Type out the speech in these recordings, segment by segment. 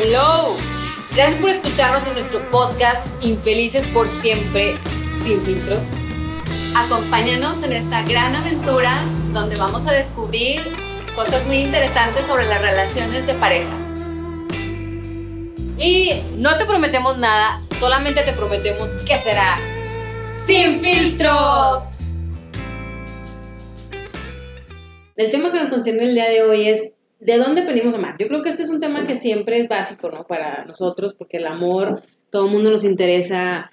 Hello. Gracias por escucharnos en nuestro podcast Infelices por siempre, sin filtros. Acompáñanos en esta gran aventura donde vamos a descubrir cosas muy interesantes sobre las relaciones de pareja. Y no te prometemos nada, solamente te prometemos que será sin filtros. El tema que nos concierne el día de hoy es ¿de dónde aprendimos a amar? Yo creo que este es un tema que siempre es básico, ¿no? Para nosotros, porque el amor, todo el mundo nos interesa,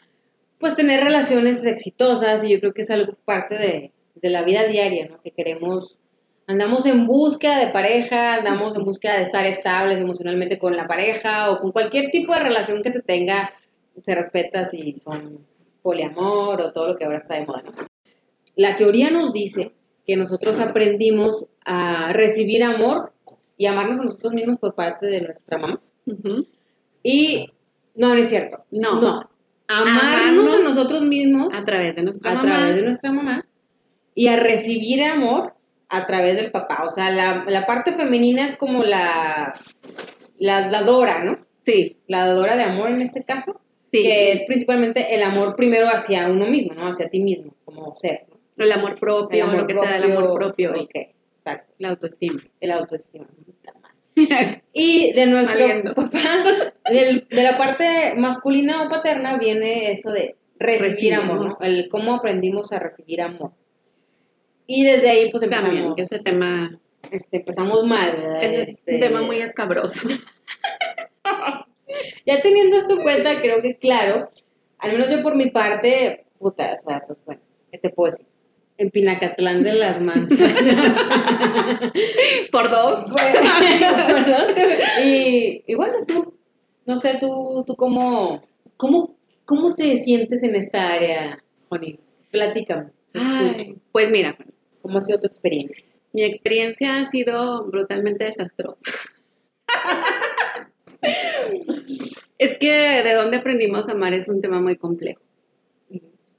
pues tener relaciones exitosas y yo creo que es algo parte de, de la vida diaria, ¿no? Que queremos, andamos en búsqueda de pareja, andamos en búsqueda de estar estables emocionalmente con la pareja o con cualquier tipo de relación que se tenga, se respeta si son poliamor o todo lo que ahora está de moda, ¿no? La teoría nos dice que nosotros aprendimos a recibir amor y amarnos a nosotros mismos por parte de nuestra mamá. Y no, no es cierto. No. No. Amarnos, a nosotros mismos A través de nuestra a mamá. través de nuestra mamá y a recibir amor a través del papá. O sea, la, la parte femenina es como la, la dadora, ¿no? Sí, La dadora de amor en este caso, sí. que es principalmente el amor primero hacia uno mismo, ¿no? Hacia ti mismo, como ser. ¿no? El amor propio, El amor lo que te da el amor propio y Ok, exacto. la autoestima. El autoestima. Y de nuestro Valiendo. papá, del- de la parte masculina o paterna, viene eso de recibir amor. ¿no? El cómo aprendimos a recibir amor. Y desde ahí, pues empezamos. También, ese tema este, empezamos mal, ¿verdad? es Este, un tema muy escabroso. Ya teniendo esto en cuenta, creo que claro, al menos yo por mi parte, puta, o sea, pues bueno, ¿qué te puedo decir? En Pinacatlán de las Manzanas. Por dos. ¿verdad? y, y bueno, tú, no sé, tú, tú cómo, cómo, cómo te sientes en esta área, Joni? Platícame. Ay, pues mira, ¿cómo ha sido tu experiencia? mi experiencia ha sido brutalmente desastrosa. es que de dónde aprendimos a amar es un tema muy complejo.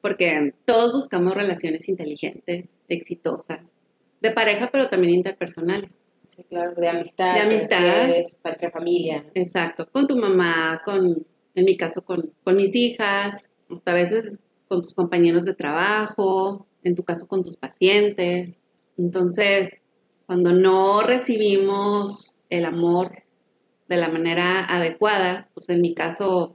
Porque todos buscamos relaciones inteligentes, exitosas, de pareja, pero también interpersonales. Sí, claro, de amistad. De amistad. Entre familia. Exacto, con tu mamá, con, en mi caso, con, con mis hijas, hasta a veces con tus compañeros de trabajo, en tu caso con tus pacientes. Entonces, cuando no recibimos el amor de la manera adecuada, pues en mi caso,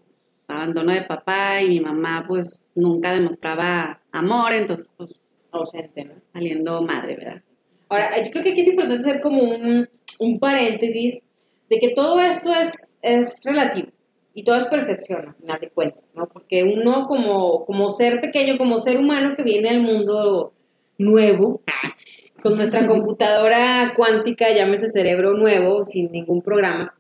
abandono de papá y mi mamá pues nunca demostraba amor, entonces pues Ausente, ¿no? saliendo madre, ¿verdad? Ahora, yo creo que aquí es importante hacer como un, un paréntesis de que todo esto es, es relativo y todo es percepción, al final de cuentas, ¿no? Porque uno como, como ser pequeño, como ser humano que viene al mundo nuevo, con nuestra computadora cuántica, llámese cerebro nuevo, sin ningún programa,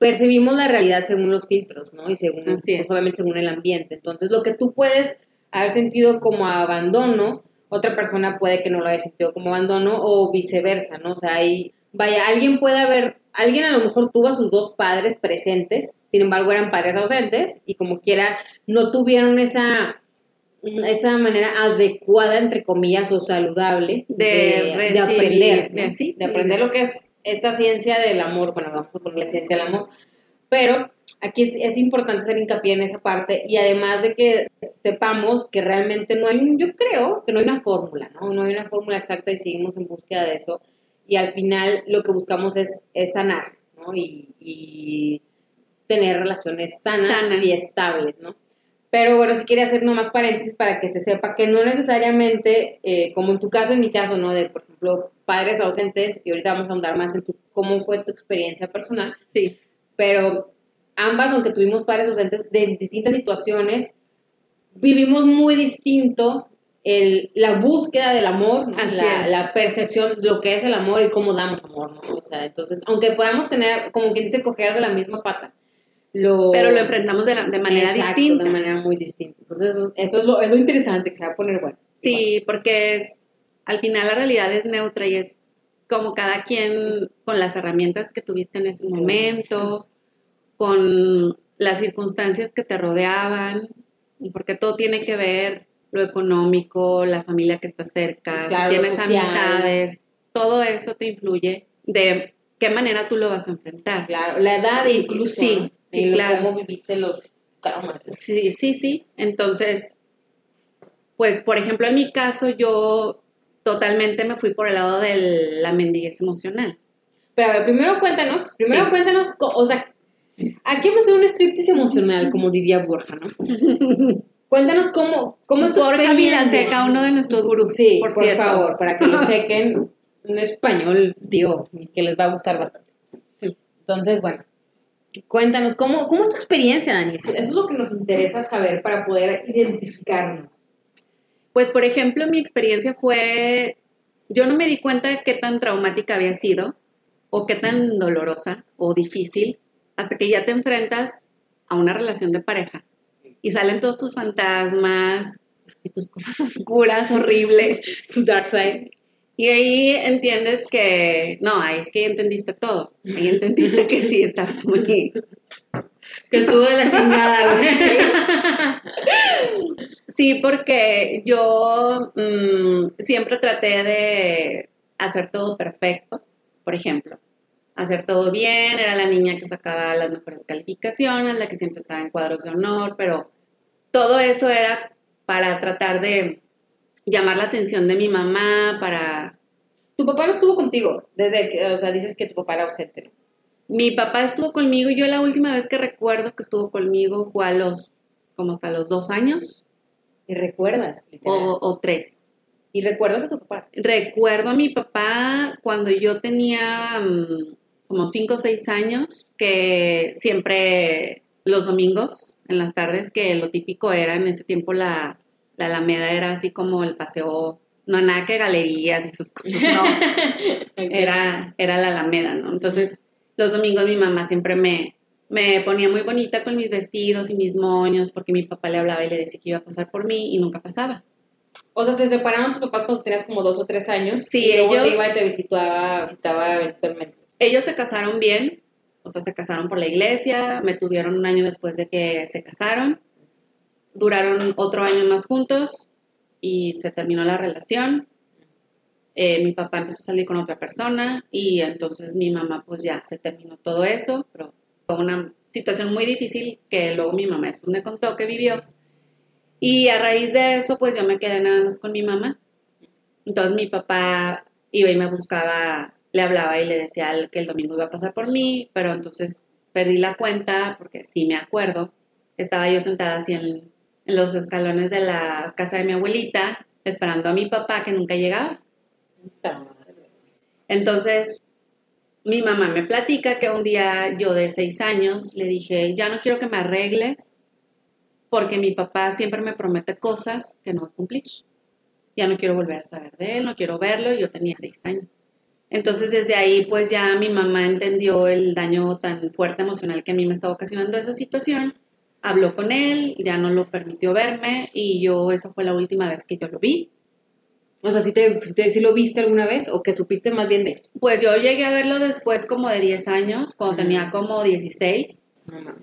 percibimos la realidad según los filtros, ¿no? Y según, pues, obviamente según el ambiente. Entonces, lo que tú puedes haber sentido como abandono, otra persona puede que no lo haya sentido como abandono o viceversa, ¿no? O sea, hay, vaya, alguien puede haber, alguien a lo mejor tuvo a sus dos padres presentes, sin embargo eran padres ausentes y como quiera no tuvieron esa esa manera adecuada entre comillas o saludable De de, recibir, de aprender, de ¿no? sí, de aprender de- lo que es esta ciencia del amor, bueno, vamos a ponerle ciencia del amor, pero aquí es, es importante hacer hincapié en esa parte y además de que sepamos que realmente no hay, yo creo que no hay una fórmula, ¿no? No hay una fórmula exacta y seguimos en búsqueda de eso y al final lo que buscamos es, es sanar, ¿no? Y, y tener relaciones sanas, Sanas. y estables, ¿no? Pero bueno, si quería hacer nomás paréntesis para que se sepa que no necesariamente, eh, como en tu caso, en mi caso, ¿no? De, por ejemplo, padres ausentes, y ahorita vamos a ahondar más en tu, cómo fue tu experiencia personal, Sí, pero ambas, aunque tuvimos padres ausentes de distintas situaciones, vivimos muy distinto el, la búsqueda del amor, la, la percepción lo que es el amor y cómo damos amor, ¿no? O sea, entonces, aunque podamos tener, como quien dice, coger de la misma pata, lo... pero lo enfrentamos de, la- de manera Exacto, distinta. de manera muy distinta. Entonces, eso, eso es, lo, es lo interesante, que se va a poner bueno. Sí, porque es, al final la realidad es neutra y es como cada quien con las herramientas que tuviste en ese momento, con las circunstancias que te rodeaban, porque todo tiene que ver lo económico, la familia que está cerca, Claro, si tienes social. amistades, todo eso te influye de qué manera tú lo vas a enfrentar. Claro, la edad incluso. Sí. Sí, Y claro. Cómo viviste los traumas. Sí, sí, sí. Entonces, pues, por ejemplo, en mi caso, yo totalmente me fui por el lado de la mendiguez emocional. Pero a ver, primero cuéntanos, primero Sí. cuéntanos, o sea, aquí a hacer un striptease emocional, como diría Borja, ¿no? cuéntanos cómo, cómo es tu Borja. Vilaseca, uno de nuestros gurús, Sí, por, por, favor, para que lo chequen. Un español, tío, que les va a gustar bastante. Sí. Entonces, bueno, cuéntanos, ¿cómo, ¿cómo es tu experiencia, Dani? Eso, es lo que nos interesa saber para poder identificarnos. Pues, por ejemplo, mi experiencia fue, yo no me di cuenta de qué tan traumática había sido o qué tan dolorosa o difícil hasta que ya te enfrentas a una relación de pareja y salen todos tus fantasmas y tus cosas oscuras, horribles. Tu dark side. Y ahí entiendes que, no, ahí es que entendiste todo. Ahí entendiste que sí, estabas muy... Que estuvo de la chingada, güey. Sí, porque yo mm, siempre traté de hacer todo perfecto, por ejemplo. Hacer todo bien, era la niña que sacaba las mejores calificaciones, la que siempre estaba en cuadros de honor, pero todo eso era para tratar de llamar la atención de mi mamá, para... Tu papá no estuvo contigo, desde que, o sea, dices que tu papá era ausente. Mi papá estuvo conmigo, yo la última vez que recuerdo que estuvo conmigo fue a los, como hasta los dos años Y recuerdas, o, o tres. Y recuerdas a tu papá. Recuerdo a mi papá cuando yo tenía mm, como 5 o 6 años, que siempre los domingos, en las tardes, que lo típico era en ese tiempo la, la Alameda era así como el paseo, no nada que galerías y esas cosas, no, era, era la Alameda, ¿no? Entonces, los domingos mi mamá siempre me, me ponía muy bonita con mis vestidos y mis moños, porque mi papá le hablaba y le decía que iba a pasar por mí y nunca pasaba. O sea, se separaron tus papás cuando tenías como dos o tres años. Sí, y luego ellos- te iba y te visitaba, visitaba eventualmente. Ellos se casaron bien, o sea, se casaron por la iglesia, me tuvieron un año después de que se casaron, duraron otro año más juntos y se terminó la relación. Eh, mi papá empezó a salir con otra persona y entonces mi mamá pues ya se terminó todo eso, pero fue una situación muy difícil que luego mi mamá después me contó que vivió. Y a raíz de eso pues yo me quedé nada más con mi mamá. Entonces mi papá iba y me buscaba, le hablaba y le decía que el domingo iba a pasar por mí, pero entonces perdí la cuenta porque sí me acuerdo. Estaba yo sentada así en, en los escalones de la casa de mi abuelita esperando a mi papá que nunca llegaba. Entonces, mi mamá me platica que un día yo de seis años le dije, ya no quiero que me arregles porque mi papá siempre me promete cosas que no va a cumplir. Ya no quiero volver a saber de él, no quiero verlo, y yo tenía seis años. Entonces, desde ahí, pues ya mi mamá entendió el daño tan fuerte emocional que a mí me estaba ocasionando esa situación. Habló con él, ya no lo permitió verme y yo, esa fue la última vez que yo lo vi. O sea, ¿sí, te, te- sí lo viste alguna vez o que supiste más bien de él? Pues yo llegué a verlo después como de 10 años, cuando tenía como 16, No mames.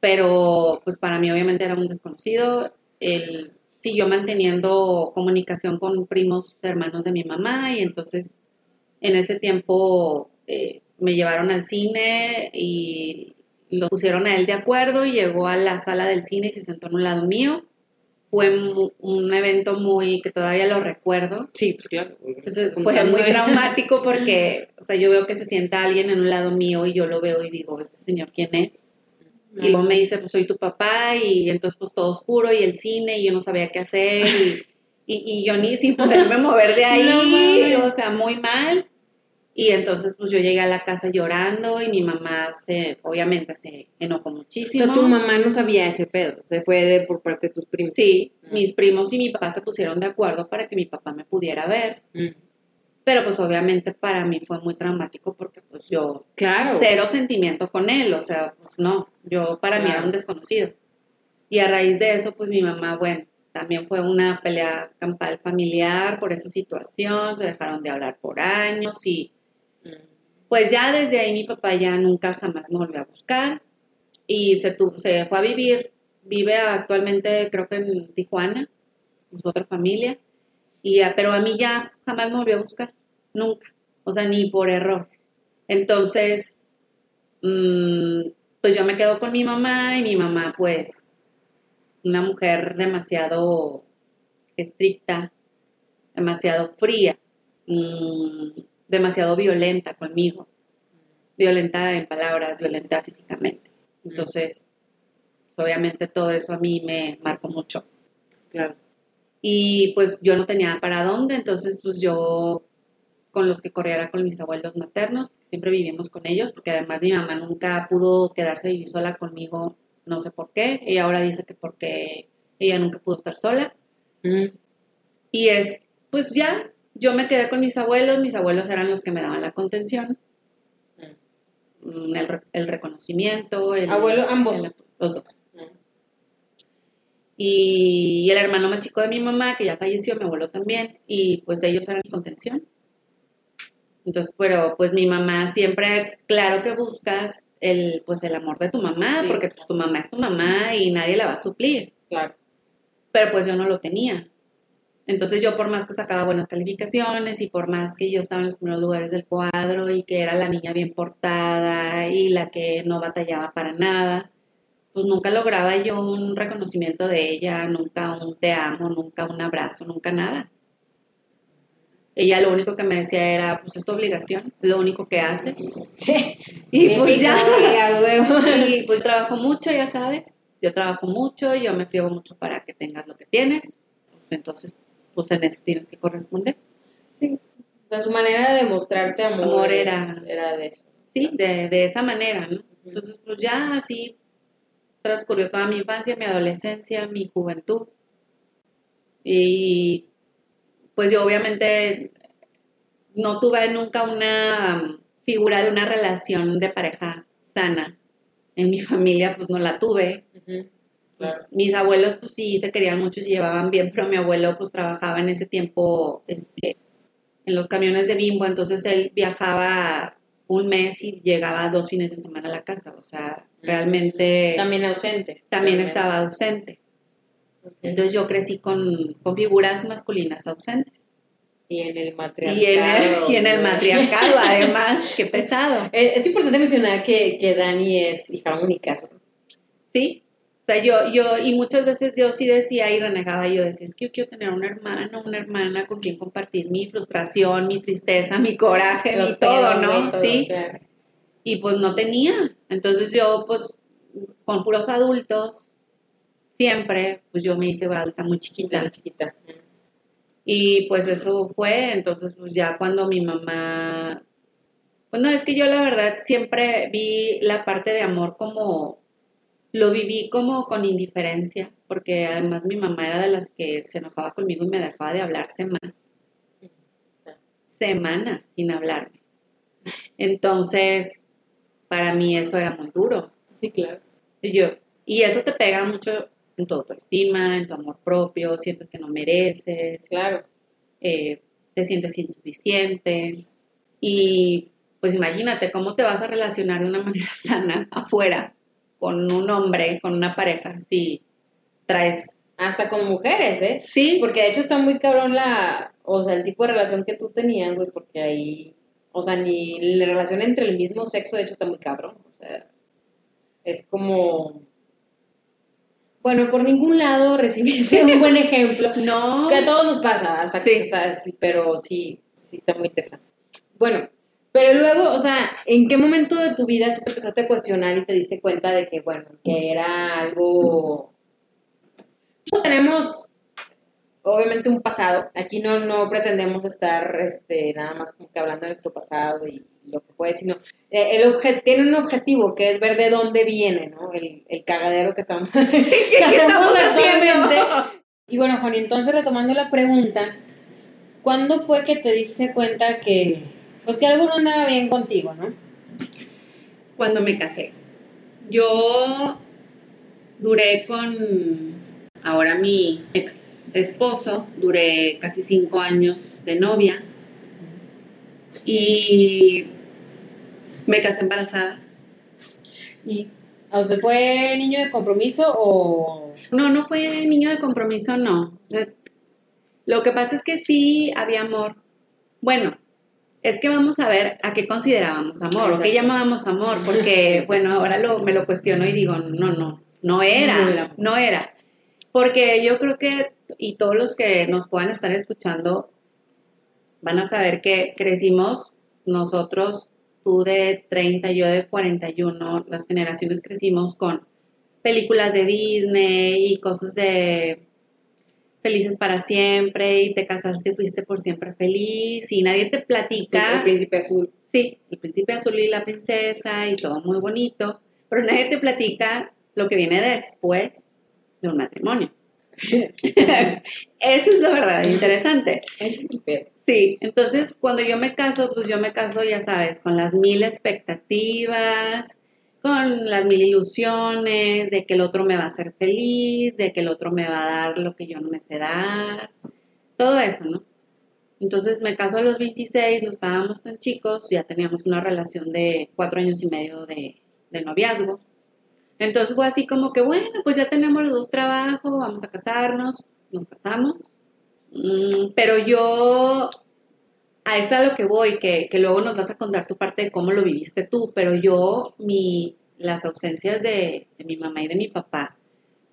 pero pues para mí obviamente era un desconocido. Él siguió manteniendo comunicación con primos hermanos de mi mamá y entonces en ese tiempo eh, me llevaron al cine y lo pusieron a él de acuerdo y llegó a la sala del cine y se sentó en un lado mío. Fue un evento muy que todavía lo recuerdo. Sí, pues claro. Entonces fue muy traumático porque, o sea, yo veo que se sienta alguien en un lado mío y yo lo veo y digo, ¿este señor quién es? Y luego me dice, pues soy tu papá y entonces pues todo oscuro y el cine y yo no sabía qué hacer y, y, y yo ni sin poderme mover de ahí, No o sea, muy mal. Y entonces pues yo llegué a la casa llorando y mi mamá se, obviamente se enojó O muchísimo. sea, tu mamá no sabía ese pedo. Se fue de, por parte de tus primos. Sí, Mm. mis primos y mi papá se pusieron de acuerdo para que mi papá me pudiera ver. Mm. Pero pues obviamente para mí fue muy traumático porque pues yo Claro. cero sentimiento con él, o sea, pues no, yo para mí era Claro. un desconocido. Y a raíz de eso, pues mi mamá, bueno, también fue una pelea campal familiar por esa situación, se dejaron de hablar por años y. pues ya desde ahí mi papá ya nunca jamás me volvió a buscar y se, se fue a vivir, vive actualmente creo que en Tijuana, con su otra familia, y, a- pero a mí ya jamás me volvió a buscar, nunca, o sea, ni por error. Entonces, mm, pues yo me quedo con mi mamá y mi mamá pues una mujer demasiado estricta, demasiado fría, mm, demasiado violenta conmigo, violenta en palabras, violenta físicamente. Entonces, obviamente todo eso a mí me marcó mucho. Claro. Y pues yo no tenía para dónde, entonces pues yo con los que corría era con mis abuelos maternos, siempre vivimos con ellos, porque además mi mamá nunca pudo quedarse a vivir sola conmigo, no sé por qué, ella ahora dice que porque ella nunca pudo estar sola. Mm. Y es, pues ya, yo me quedé con mis abuelos, mis abuelos eran los que me daban la contención, mm, el, re- el reconocimiento. El, ¿Abuelo ambos? el- los dos. Mm. Y el hermano más chico de mi mamá, que ya falleció, mi abuelo también, y pues ellos eran mi contención. Entonces, pero pues mi mamá siempre, claro que buscas el, pues el amor de tu mamá, Sí. porque pues tu mamá es tu mamá y nadie la va a suplir. Claro. Pero pues yo no lo tenía. Entonces yo por más que sacaba buenas calificaciones y por más que yo estaba en los primeros lugares del cuadro y que era la niña bien portada y la que no batallaba para nada, pues nunca lograba yo un reconocimiento de ella, nunca un te amo, nunca un abrazo, nunca nada. Ella lo único que me decía era, pues es tu obligación, es lo único que haces. y pues ya. Y pues trabajo mucho, ya sabes. Yo trabajo mucho, yo me friego mucho para que tengas lo que tienes. Pues entonces, pues en eso tienes que corresponder. Sí. O sea, su manera de mostrarte amor, Amor era- era de eso. Sí, de, de esa manera, ¿no? Entonces, pues ya así transcurrió toda mi infancia, mi adolescencia, mi juventud. Y pues yo obviamente no tuve nunca una figura de una relación de pareja sana. En mi familia pues no la tuve. Ujú. Claro. Mis abuelos pues sí se querían mucho y se llevaban bien, pero mi abuelo pues trabajaba en ese tiempo este, en los camiones de bimbo, entonces él viajaba un mes y llegaba dos fines de semana a la casa, o sea, realmente También ausentes. también estaba ausente. Entonces yo crecí con, con figuras masculinas ausentes. Y en el Y en, matriarcado. el, y en el güey. matriarcado, además, qué pesado. Es, es importante mencionar que, que Dani es hija única. ¿no? Sí. O sea, yo, yo, y muchas veces yo sí decía y renegaba, yo decía, es que yo quiero tener un hermano, una hermana con quien compartir mi frustración, mi tristeza, mi coraje, mi todo, ¿no? todo, sí. claro. Y pues no tenía. Entonces yo, pues, con puros adultos, siempre, pues yo me hice adulta muy chiquita. Tan chiquita. Y pues eso fue, entonces pues ya cuando mi mamá, bueno, es que yo la verdad siempre vi la parte de amor como, lo viví como con indiferencia, porque además mi mamá era de las que se enojaba conmigo y me dejaba de hablar semanas, semanas sin hablarme. Entonces, para mí eso era muy duro. Sí, claro. Y yo, y eso te pega mucho en tu autoestima, en tu amor propio, sientes que no mereces, Claro. eh, te sientes insuficiente. Y pues imagínate cómo te vas a relacionar de una manera sana afuera con un hombre, con una pareja, si traes... Hasta con mujeres, ¿eh? Sí, Porque de hecho está muy cabrón la, o sea, el tipo de relación que tú tenías, güey, porque ahí, o sea, ni la relación entre el mismo sexo, de hecho, está muy cabrón, o sea, es como, bueno, por ningún lado recibiste un buen ejemplo, no, que a todos nos pasa, hasta que estás, pero sí, sí está muy interesante. Bueno, pero luego, o sea, ¿en qué momento de tu vida tú te empezaste a cuestionar y te diste cuenta de que, bueno, que era algo... Todos tenemos, obviamente, un pasado. Aquí no, no pretendemos estar este, nada más como que hablando de nuestro pasado y lo que puede, sino eh, el obje- tiene un objetivo que es ver de dónde viene, ¿no? El, el cagadero que estamos, que ¿qué hacemos estamos actualmente. haciendo? Y bueno, Juan, entonces retomando la pregunta, ¿cuándo fue que te diste cuenta que, pues que algo no andaba bien contigo, no? Cuando me casé. Yo duré con ahora mi ex esposo, duré casi cinco años de novia y me casé embarazada. ¿Y a usted fue niño de compromiso o...? No, no fue niño de compromiso, no. Lo que pasa es que sí había amor. Bueno, es que vamos a ver a qué considerábamos amor, qué llamábamos amor, porque, bueno, ahora lo, me lo cuestiono y digo, no, no, no era, no era. Porque yo creo que, y todos los que nos puedan estar escuchando, van a saber que crecimos nosotros, tú de 30, yo de 41, las generaciones crecimos con películas de Disney y cosas de felices para siempre y te casaste y fuiste por siempre feliz y nadie te platica. El príncipe azul. Sí, el príncipe azul y la princesa y todo muy bonito, pero nadie te platica lo que viene después de un matrimonio. Eso es lo verdad interesante. Ese es el peor. Sí, entonces cuando yo me caso, pues yo me caso, ya sabes, con las mil expectativas, con las mil ilusiones de que el otro me va a hacer feliz, de que el otro me va a dar lo que yo no me sé dar, todo eso, ¿no? Entonces me caso a los 26, no estábamos tan chicos, ya teníamos una relación de cuatro años y medio de, de noviazgo. Entonces fue así como que, bueno, pues ya tenemos los dos trabajos, vamos a casarnos, nos casamos. Mm, pero yo, a eso a lo que voy, que, que, luego nos vas a contar tu parte de cómo lo viviste tú, pero yo, mi, las ausencias de, de mi mamá y de mi papá,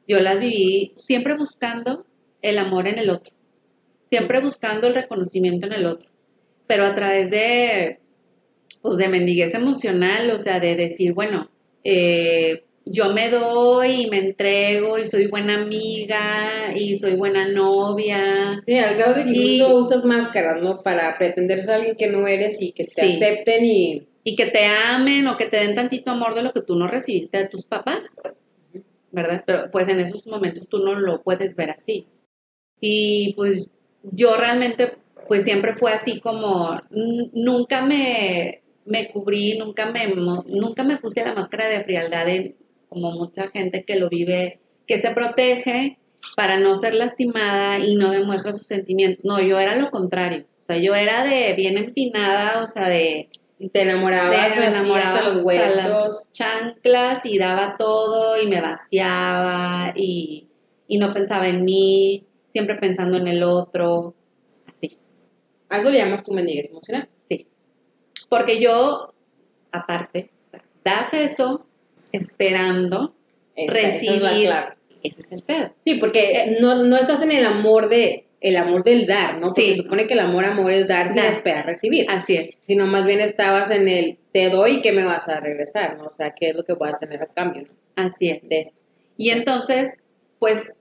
yo las viví siempre buscando el amor en el otro, siempre buscando el reconocimiento en el otro, pero a través de, pues de mendiguez emocional, o sea, de decir, bueno, eh, yo me doy y me entrego y soy buena amiga y soy buena novia. Sí, al grado de que incluso usas máscaras, ¿no? Para pretender ser alguien que no eres y que te acepten y... Y que te amen o que te den tantito amor de lo que tú no recibiste de tus papás, ¿verdad? Pero pues en esos momentos tú no lo puedes ver así. Y pues yo realmente pues siempre fue así como, nunca me, me cubrí, nunca me, nunca me puse la máscara de frialdad en como mucha gente que lo vive, que se protege para no ser lastimada y no demuestra sus sentimientos. No, yo era lo contrario. O sea, yo era de bien empinada, o sea, de... Te enamorabas, de, hasta los huesos. Las chanclas y daba todo y me vaciaba y, y no pensaba en mí, siempre pensando en el otro, así. ¿A eso le llamas tu mendiguez emocional? Sí. Porque yo, aparte, o sea, das eso esperando recibir. Ese es el pedo. Sí, porque eh, no, no estás en el amor de el amor del dar, ¿no? Porque se supone que el amor, amor es dar sin esperar recibir. Así es. Sino más bien estabas en el te doy que me vas a regresar, ¿no? O sea, ¿qué es lo que voy a tener a cambio, ¿no? Así es. De esto. Y entonces, pues,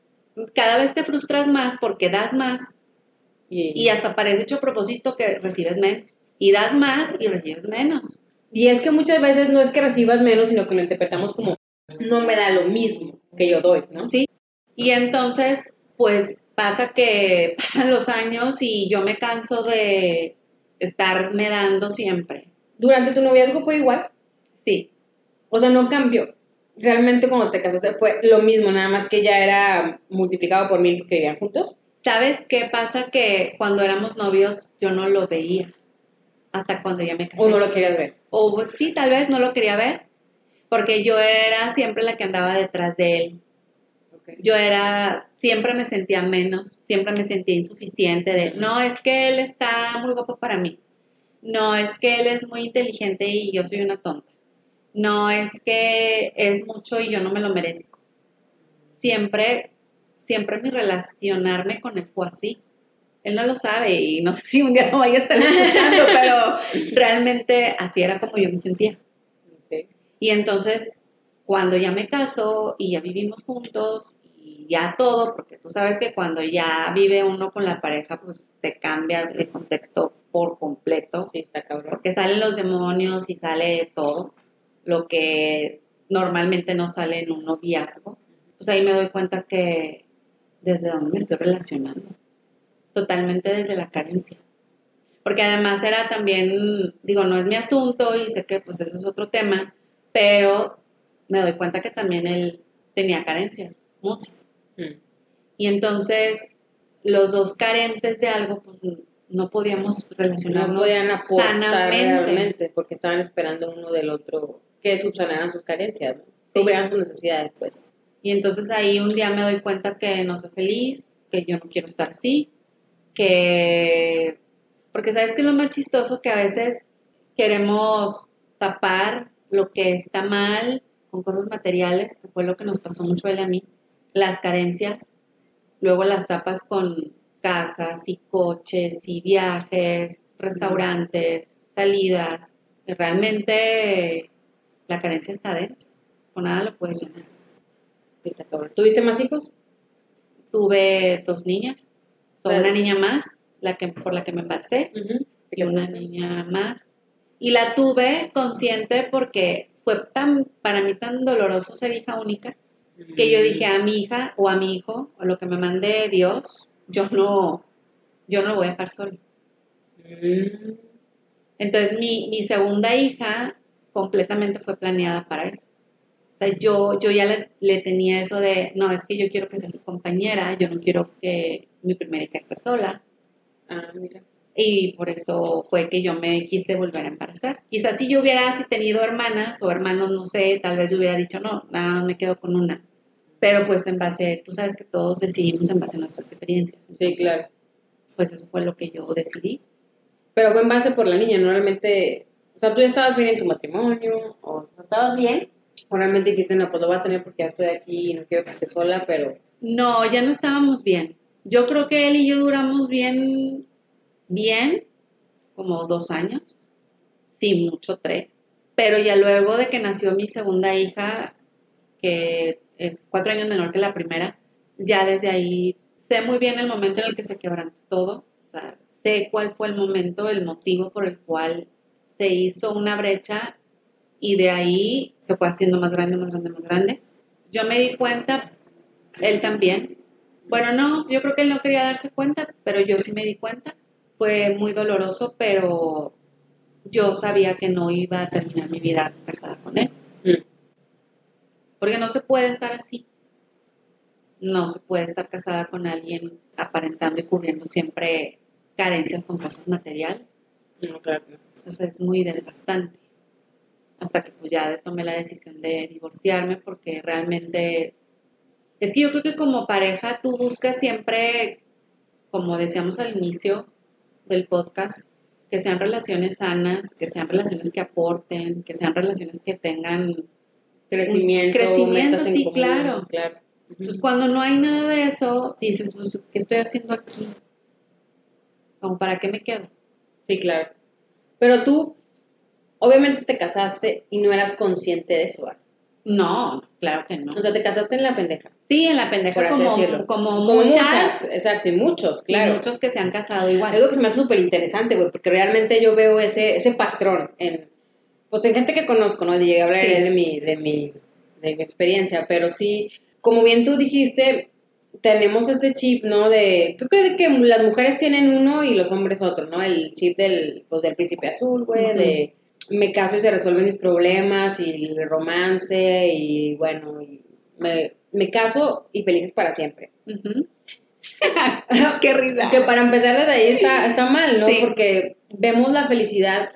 cada vez te frustras más porque das más y, y hasta parece hecho a propósito que recibes menos. Y das más y recibes menos. Y es que muchas veces no es que recibas menos, sino que lo interpretamos como no me da lo mismo que yo doy, ¿no? Sí. Y entonces, pues pasa que pasan los años y yo me canso de estarme dando siempre. ¿Durante tu noviazgo fue igual? Sí. O sea, no cambió. Realmente cuando te casaste fue lo mismo, nada más que ya era multiplicado por mil porque vivían juntos. ¿Sabes qué pasa? Que cuando éramos novios yo no lo veía hasta cuando ya me casé. O no lo querías ver. O sí, tal vez no lo quería ver, porque yo era siempre la que andaba detrás de él. Yo era, siempre me sentía menos, siempre me sentía insuficiente de, no, es que él está muy guapo para mí. No, es que él es muy inteligente y yo soy una tonta. No, es que es mucho y yo no me lo merezco. Siempre, siempre mi relacionarme con él fue así él no lo sabe y no sé si un día lo vaya a estar escuchando, pero realmente así era como yo me sentía. Y entonces, cuando ya me caso y ya vivimos juntos y ya todo, porque tú sabes que cuando ya vive uno con la pareja, pues te cambia el contexto por completo. Sí, está cabrón. Porque salen los demonios y sale todo, lo que normalmente no sale en un noviazgo. Pues ahí me doy cuenta que desde donde me estoy relacionando totalmente desde la carencia. Porque además era también, digo, no es mi asunto y sé que pues eso es otro tema, pero me doy cuenta que también él tenía carencias, muchas. Mm. Y entonces los dos carentes de algo, pues no podíamos relacionarnos no podían aportar realmente porque estaban esperando uno del otro que subsanaran sus carencias, ¿no? sus necesidades, pues. Y entonces ahí un día me doy cuenta que no soy feliz, que yo no quiero estar así, que Porque sabes que es lo más chistoso que a veces queremos tapar lo que está mal con cosas materiales, que fue lo que nos pasó mucho él a mí, las carencias, luego las tapas con casas y coches y viajes, restaurantes, salidas. Y realmente la carencia está dentro. Con nada lo puedes llenar. ¿Tuviste más hijos? Tuve dos niñas, Claro. una niña más, la que, por la que me embarcé, y una niña más. Y la tuve consciente porque fue tan, para mí tan doloroso ser hija única, que yo dije a mi hija o a mi hijo, o lo que me mande Dios, yo no, yo no lo voy a dejar solo. Mm. Entonces mi, mi segunda hija completamente fue planeada para eso. O sea, yo, yo ya le, le tenía eso de, no, es que yo quiero que sea su compañera, yo no quiero que mi primera hija esté sola. Ah, mira. Y por eso fue que yo me quise volver a embarazar. Quizás si yo hubiera si tenido hermanas o hermanos, no sé, tal vez yo hubiera dicho, no, nada, más me quedo con una. Pero pues en base, tú sabes que todos decidimos en base a nuestras experiencias. Sí, claro. Pues eso fue lo que yo decidí. Pero fue en base por la niña, no realmente. O sea, tú ya estabas bien en tu matrimonio, o estabas bien, o realmente dijiste, no, pues lo voy a tener porque ya estoy aquí y no quiero que esté sola, pero. No, ya no estábamos bien. Yo creo que él y yo duramos bien, bien, como dos años. Sí, mucho, tres. Pero ya luego de que nació mi segunda hija, que es cuatro años menor que la primera, ya desde ahí sé muy bien el momento en el que se quebrantó todo. Sé cuál fue el momento, el motivo por el cual se hizo una brecha y de ahí se fue haciendo más grande, más grande, más grande. Yo me di cuenta, él también. Bueno, no, yo creo que él no quería darse cuenta, pero yo sí me di cuenta. Fue muy doloroso, pero yo sabía que no iba a terminar mi vida casada con él. Mm. Porque no se puede estar así. No se puede estar casada con alguien aparentando y cubriendo siempre carencias con cosas materiales. No, claro. no. Entonces es muy desgastante. Hasta que pues ya tomé la decisión de divorciarme porque realmente es que yo creo que como pareja tú buscas siempre, como decíamos al inicio del podcast, que sean relaciones sanas, que sean relaciones que aporten, que sean relaciones que tengan... Crecimiento, crecimiento, sí, común, claro. claro. Entonces cuando no hay nada de eso, dices, pues, ¿qué estoy haciendo aquí? Como, ¿para qué me quedo? Sí, claro. Pero tú, obviamente te casaste y no eras consciente de eso, ¿verdad? No, claro que no. O sea, te casaste en la pendeja. Sí, en la pendeja Por así como, decirlo. como Como muchas, Exacto, y muchos, y claro. muchos que se han casado igual. Algo que se me hace súper interesante, güey, porque realmente yo veo ese, ese patrón en, pues en gente que conozco, ¿no? Llegué a hablar Sí. de, mi, de, mi, de mi experiencia, pero sí, como bien tú dijiste, tenemos ese chip, ¿no? De, yo creo que las mujeres tienen uno y los hombres otro, ¿no? El chip del, pues, del príncipe azul, güey, Ujú. de me caso y se resuelven mis problemas y el romance y bueno, y me, me caso y felices para siempre. Ujú. qué risa. Que para empezar desde ahí está, está mal, ¿no? Sí. Porque vemos la felicidad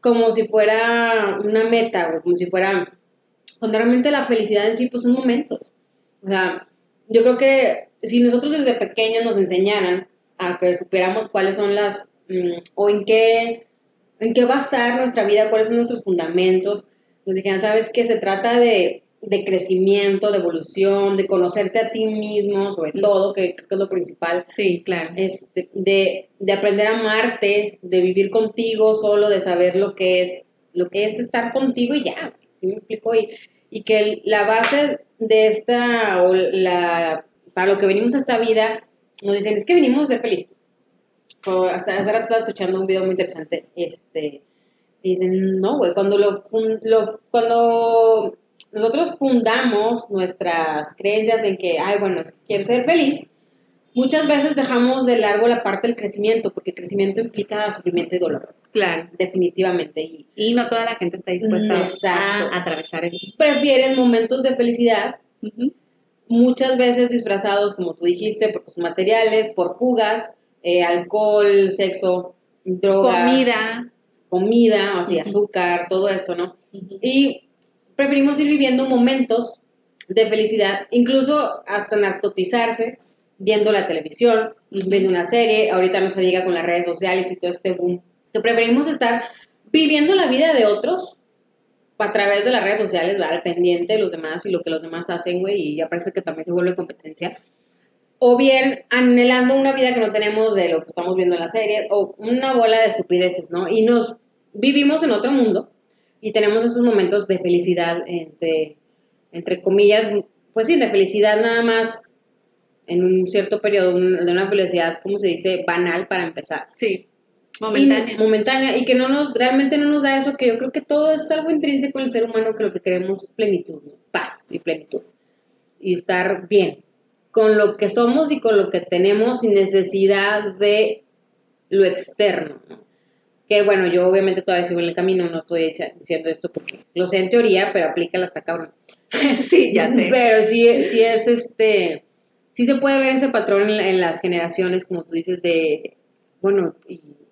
como si fuera una meta, güey, como si fuera... Cuando realmente la felicidad en sí, pues son momentos. O sea, yo creo que si nosotros desde pequeños nos enseñaran a que supiéramos cuáles son las... mm, o en qué, en qué basar nuestra vida, cuáles son nuestros fundamentos, nos dijeran, ¿sabes qué? Se trata de, de crecimiento, de evolución, de conocerte a ti mismo, sobre todo, que creo que es lo principal Sí, claro. este, de, de aprender a amarte, de vivir contigo solo, de saber lo que es, lo que es estar contigo y ya, ¿sí me explico? Y, y que el- la base de esta, o la, para lo que venimos a esta vida, nos dicen, es que venimos de felices. Hasta hace rato estaba escuchando un video muy interesante, este, y dicen, no, güey, cuando lo, lo- cuando nosotros fundamos nuestras creencias en que, ay, bueno, quiero ser feliz, muchas veces dejamos de largo la parte del crecimiento, porque el crecimiento implica sufrimiento y dolor, Claro. definitivamente. Y Y no toda la gente está dispuesta Exacto. a atravesar eso. prefieren momentos de felicidad, muchas veces disfrazados, como tú dijiste, por cosas materiales, por fugas, eh, alcohol, sexo, drogas, Comida. comida, así, Ujú. azúcar, todo esto, ¿no? Ujú. Y preferimos ir viviendo momentos de felicidad, incluso hasta narcotizarse viendo la televisión, viendo una serie, ahorita no se diga con las redes sociales y todo este boom, que preferimos estar viviendo la vida de otros a través de las redes sociales, ¿verdad? al pendiente de los demás y lo que los demás hacen, güey, y ya parece que también se vuelve competencia. O bien anhelando una vida que no tenemos de lo que estamos viendo en la serie, o una bola de estupideces, ¿no? Y nos vivimos en otro mundo y tenemos esos momentos de felicidad, entre, entre comillas, pues sí, de felicidad nada más en un cierto periodo, de una felicidad, como se dice, banal para empezar. Sí. Momentánea. Y, momentánea y que no nos, realmente no nos da eso, que yo creo que todo es algo intrínseco en el ser humano, que lo que queremos es plenitud, paz y plenitud. Y estar bien con lo que somos y con lo que tenemos sin necesidad de lo externo. Que bueno, yo obviamente todavía sigo en el camino, no estoy diciendo esto porque lo sé en teoría, pero aplícala hasta cabrón. sí, ya sé. Pero sí, sí es este, sí se puede ver ese patrón en, las generaciones, como tú dices, de, bueno,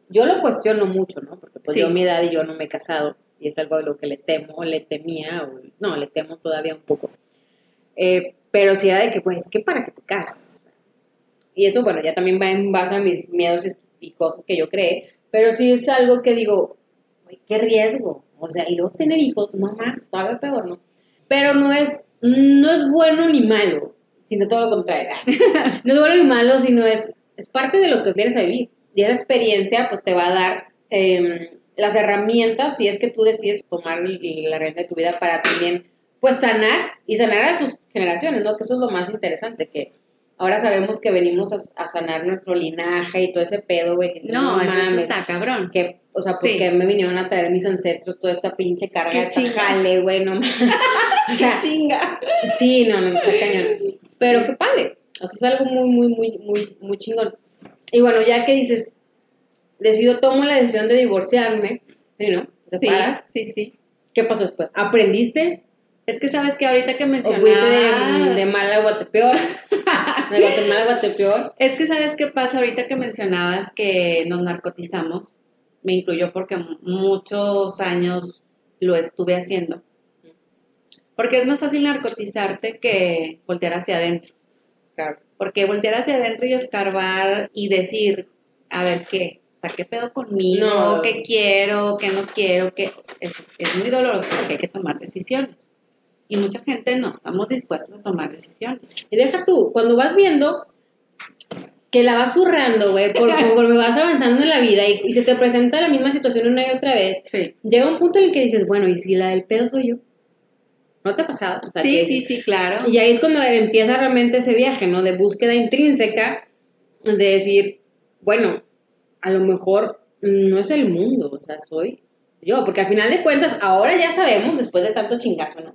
yo lo cuestiono mucho, ¿no? Porque pues yo mi edad y yo no me he casado y es algo de lo que le temo, le temía, o no, le temo todavía un poco. Eh, pero sí era de que, pues, ¿qué para que te cases? Y eso, bueno, ya también va en base a mis miedos y cosas que yo creé, pero sí es algo que digo, qué riesgo. O sea, y luego tener hijos, no más, todavía peor, ¿no? Pero no es, no es bueno ni malo, sino todo lo contrario. no es bueno ni malo, sino es, es parte de lo que vienes a vivir. Y esa experiencia, pues te va a dar em, las herramientas si es que tú decides tomar la renta de tu vida para también, pues sanar y sanar a tus generaciones, ¿no? Que eso es lo más interesante, que ahora sabemos que venimos a, sanar nuestro linaje y todo ese pedo, güey. no, no mames, está cabrón. Que, o sea, porque me vinieron a traer mis ancestros toda esta pinche carga de jale, güey, no o sea, chinga. Sí, no, no, está cañón. Pero qué padre. O sea, es algo muy, muy, muy, muy, muy chingón. Y bueno, ya que dices, decido, tomo la decisión de divorciarme, ¿no? ¿Te separas? Sí, sí, sí. ¿Qué pasó después? ¿Aprendiste? Es que sabes que ahorita que mencionabas... ¿O fuiste de, de mal a Guatepeor? de Guatemala a Guatepeor. Es que sabes qué pasa ahorita que mencionabas que nos narcotizamos. Me incluyó porque muchos años lo estuve haciendo. Porque es más fácil narcotizarte que voltear hacia adentro. Claro. Porque voltear hacia adentro y escarbar y decir, a ver qué, o sea, qué pedo conmigo, qué quiero, qué no quiero, qué es, es muy doloroso porque hay que tomar decisiones. Y mucha gente no estamos dispuestos a tomar decisiones. Y deja tú, cuando vas viendo que la vas zurrando, güey, conforme vas avanzando en la vida y, se te presenta la misma situación una y otra vez, llega un punto en el que dices, bueno, ¿y si la del pedo soy yo? ¿No te ha pasado? sí, sí, sí, claro. Y ahí es cuando empieza realmente ese viaje, ¿no? De búsqueda intrínseca, de decir, bueno, a lo mejor no es el mundo, o sea, soy yo, porque al final de cuentas, ahora ya sabemos, después de tanto chingazo, ¿no?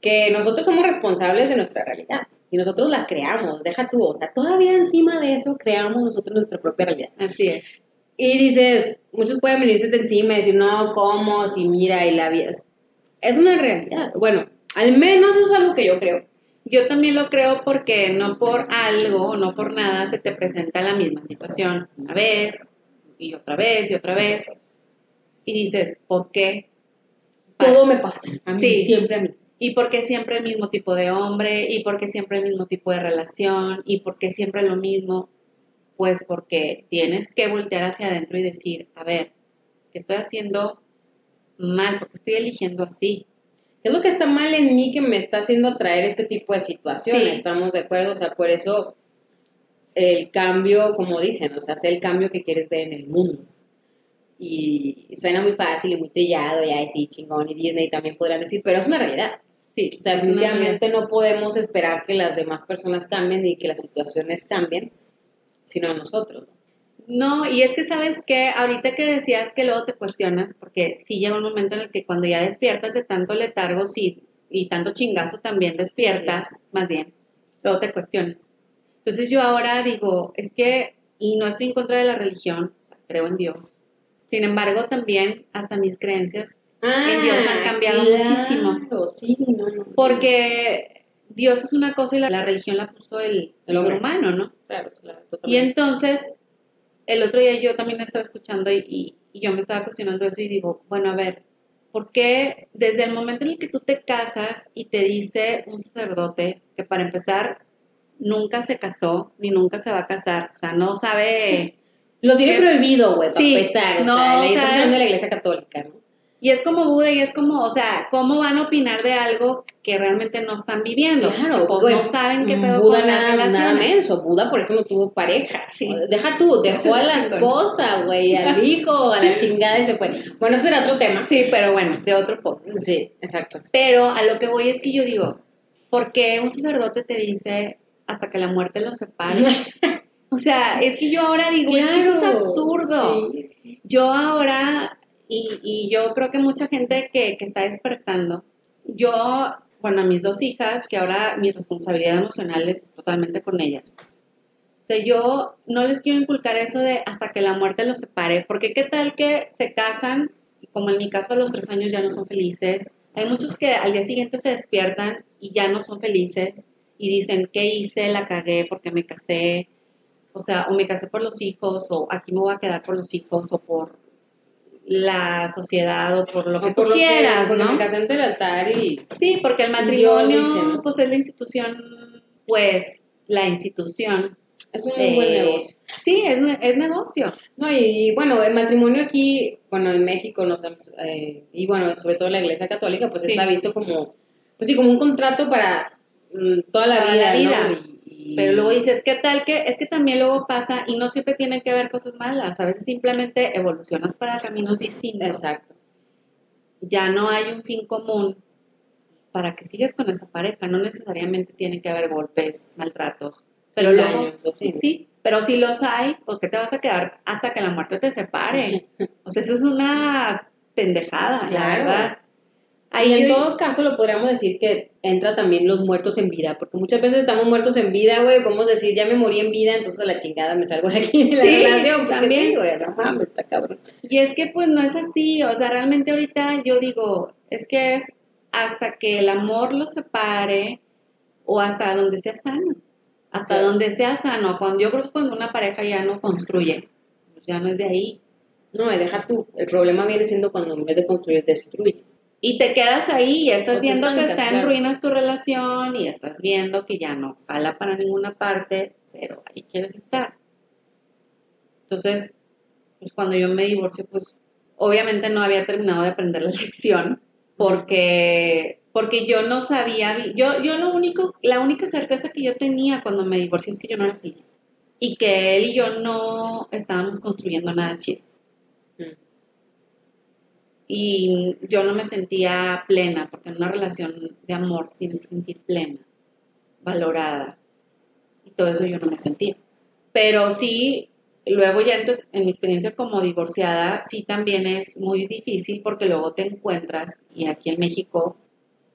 Que nosotros somos responsables de nuestra realidad y nosotros la creamos, deja tú, o sea, todavía encima de eso creamos nosotros nuestra propia realidad. Así es. Y dices, muchos pueden venirse de encima y decir, no, ¿cómo? Si mira, y la vida. Es una realidad. Bueno, al menos eso es algo que yo creo. Yo también lo creo porque no por algo, no por nada se te presenta la misma situación una vez y otra vez y otra vez. Y dices, ¿por qué? Todo me pasa. A mí, sí. siempre a mí y porque siempre el mismo tipo de hombre, y porque siempre el mismo tipo de relación, y porque siempre lo mismo, pues porque tienes que voltear hacia adentro y decir, a ver, ¿qué estoy haciendo mal? porque estoy eligiendo así? ¿Qué es lo que está mal en mí que me está haciendo atraer este tipo de situaciones? ¿Estamos de acuerdo? O sea, por eso el cambio, como dicen, o sea, hacer el cambio que quieres ver en el mundo. Y suena muy fácil y muy trillado, y ahí sí, chingón, y Disney también podrán decir, pero es una realidad. Sí, o sea, definitivamente no podemos esperar que las demás personas cambien y que las situaciones cambien, sino nosotros. No, y es que sabes que ahorita que decías que luego te cuestionas, porque sí llega un momento en el que cuando ya despiertas de tanto letargo sí, y tanto chingazo también despiertas, más bien, luego te cuestionas. Entonces yo ahora digo, es que, y no estoy en contra de la religión, creo en Dios. Sin embargo, también hasta mis creencias en Dios han ah, cambiado muchísimo. Sí, no, no, Porque Dios es una cosa y la, religión la puso el, el ser humano, ¿no? Claro, claro. Y entonces, el otro día yo también estaba escuchando y, y, yo me estaba cuestionando eso y digo, bueno, a ver, ¿por qué desde el momento en el que tú te casas y te dice un sacerdote que para empezar nunca se casó ni nunca se va a casar. O sea, no sabe. Lo tiene prohibido, güey, Sí, para empezar. O no, sea, la instrucción de la iglesia católica, ¿no? Y es como Buda y es como, o sea, ¿cómo van a opinar de algo que realmente no están viviendo? Claro, pues, no saben qué pedo Buda con las nada, nada menso. Buda por eso no tuvo pareja. Sí. Deja tú, dejó a la esposa, güey, al hijo, a la chingada y se fue. Bueno, ese era otro tema. Sí, pero bueno, de otro podcast. Sí, exacto. Pero a lo que voy es que yo digo, ¿por qué un sacerdote te dice hasta que la muerte los separe? o sea, es que yo ahora digo, es que eso es absurdo. Sí. Yo ahora, y, y yo creo que mucha gente que, que está despertando, yo, bueno, a mis dos hijas, que ahora mi responsabilidad emocional es totalmente con ellas. O sea, yo no les quiero inculcar eso de hasta que la muerte los separe, porque qué tal que se casan, como en mi caso a los tres años ya no son felices. Hay muchos que al día siguiente se despiertan y ya no son felices y dicen, ¿qué hice? La cagué porque me casé. O sea, o me casé por los hijos, o aquí me voy a quedar por los hijos, o por la sociedad, o por lo O que por tú lo que- quieras, porque ¿no? me casé ante el altar y... Sí, porque el matrimonio, dice, ¿no? pues es la institución, pues la institución. Es un eh, buen negocio. Sí, es, es negocio. No, y, bueno, el matrimonio aquí, bueno, en México, nos, eh, y bueno, sobre todo la iglesia católica, pues Sí. está visto como, pues sí, como un contrato para mm, toda la Toda vida, la vida. ¿no? Pero luego dices, ¿qué tal que? Es que también luego pasa, y no siempre tiene que haber cosas malas, a veces simplemente evolucionas para caminos distintos. Exacto. Ya no hay un fin común para que sigas con esa pareja, no necesariamente tiene que haber golpes, maltratos. Pero luego, sí. sí, pero si los hay, ¿por qué te vas a quedar hasta que la muerte te separe? O sea, eso es una pendejada, la Claro. Y Ahí en todo caso lo podríamos decir que entra también los muertos en vida, porque muchas veces estamos muertos en vida, güey, podemos decir, ya me morí en vida, entonces a la chingada me salgo de aquí de la Sí, relación, también. güey, no mames, está cabrón. Y es que pues no es así, o sea, realmente ahorita yo digo, es que es hasta que el amor los separe o hasta donde sea sano, hasta Sí. donde sea sano, cuando yo creo que cuando una pareja ya no construye, pues ya no es de ahí. No, y deja tú, el problema viene siendo cuando en vez de construir, destruye. Y te quedas ahí y estás viendo que está en ruinas tu relación y estás viendo que ya no jala para ninguna parte, pero ahí quieres estar. Entonces, pues cuando yo me divorcio, pues obviamente no había terminado de aprender la lección porque porque yo no sabía, yo yo lo único la única certeza que yo tenía cuando me divorcié es que yo no era feliz y que él y yo no estábamos construyendo nada chido. Y yo no me sentía plena, porque en una relación de amor tienes que sentir plena, valorada, y todo eso yo no me sentía. Pero sí, luego ya en, tu en mi experiencia como divorciada, sí también es muy difícil porque luego te encuentras, y aquí en México,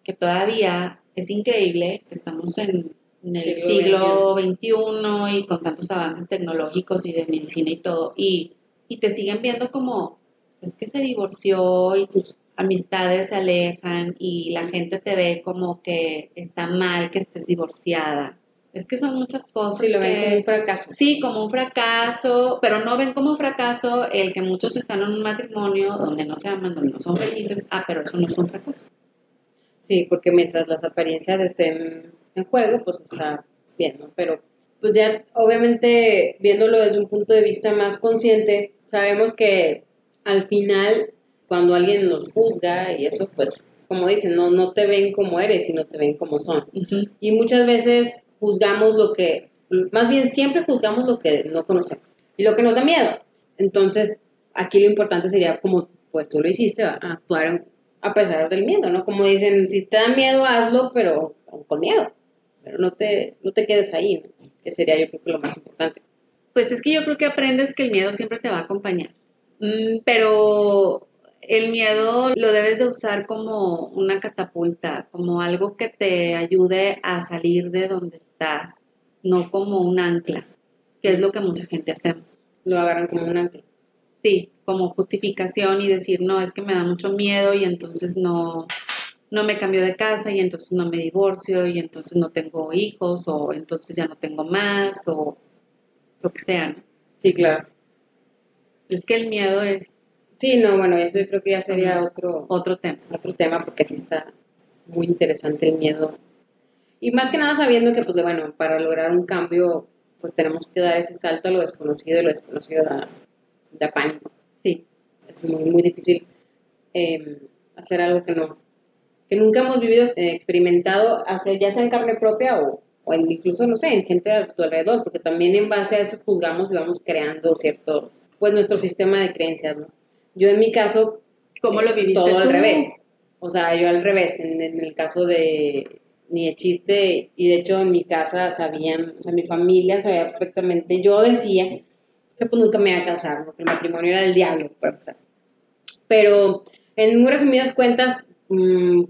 que todavía es increíble, estamos en, en el Siglo siglo XXI y con tantos avances tecnológicos y de medicina y todo, y, y te siguen viendo como, es que se divorció y tus amistades se alejan y la gente te ve como que está mal que estés divorciada. Es que son muchas cosas Sí, lo ven que- como un fracaso. Sí, como un fracaso, pero no ven como fracaso el que muchos están en un matrimonio donde no se aman, donde no son felices. Ah, pero eso no es un fracaso. Sí, porque mientras las apariencias estén en juego, pues está bien, ¿no? Pero pues ya obviamente viéndolo desde un punto de vista más consciente, sabemos que al final cuando alguien nos juzga y eso, pues como dicen, no, no te ven como eres, sino te ven como son. Y muchas veces juzgamos lo que, más bien siempre juzgamos lo que no conocemos y lo que nos da miedo. Entonces, aquí lo importante sería, como pues tú lo hiciste, actuar en- a pesar del miedo, ¿no? Como dicen, si te da miedo, hazlo, pero con miedo. Pero no te, no te quedes ahí, ¿no? Que sería yo creo que lo más importante. Pues es que yo creo que aprendes que el miedo siempre te va a acompañar. Mm, pero el miedo lo debes de usar como una catapulta, como algo que te ayude a salir de donde estás, no como un ancla, que es lo que mucha gente hacemos. Lo agarran como un ancla. Sí, como justificación y decir, no, es que me da mucho miedo y entonces no, no me cambio de casa y entonces no me divorcio y entonces no tengo hijos o entonces ya no tengo más o lo que sea. ¿no? Sí, claro. Es que el miedo es Sí, no, bueno, eso yo creo que ya sería otro, otro tema. otro tema porque sí está muy interesante el miedo. Y más que nada sabiendo que, pues, bueno, para lograr un cambio, pues tenemos que dar ese salto a lo desconocido y lo desconocido da, da pánico. Sí. Es muy, muy difícil eh, hacer algo que no, que nunca hemos vivido, eh, experimentado, hacer, ya sea en carne propia o, o en- incluso, no sé, en gente a tu alrededor, porque también en base a eso juzgamos y vamos creando ciertos, pues nuestro sistema de creencias, ¿no? Yo en mi caso, ¿Cómo lo viviste Todo tú? al revés. O sea, yo al revés, en, en el caso de ni de chiste, y de hecho en mi casa sabían, o sea, mi familia sabía perfectamente, yo decía que pues nunca me iba a casar, porque el matrimonio era del diablo, para empezar. Pero en muy resumidas cuentas, mm,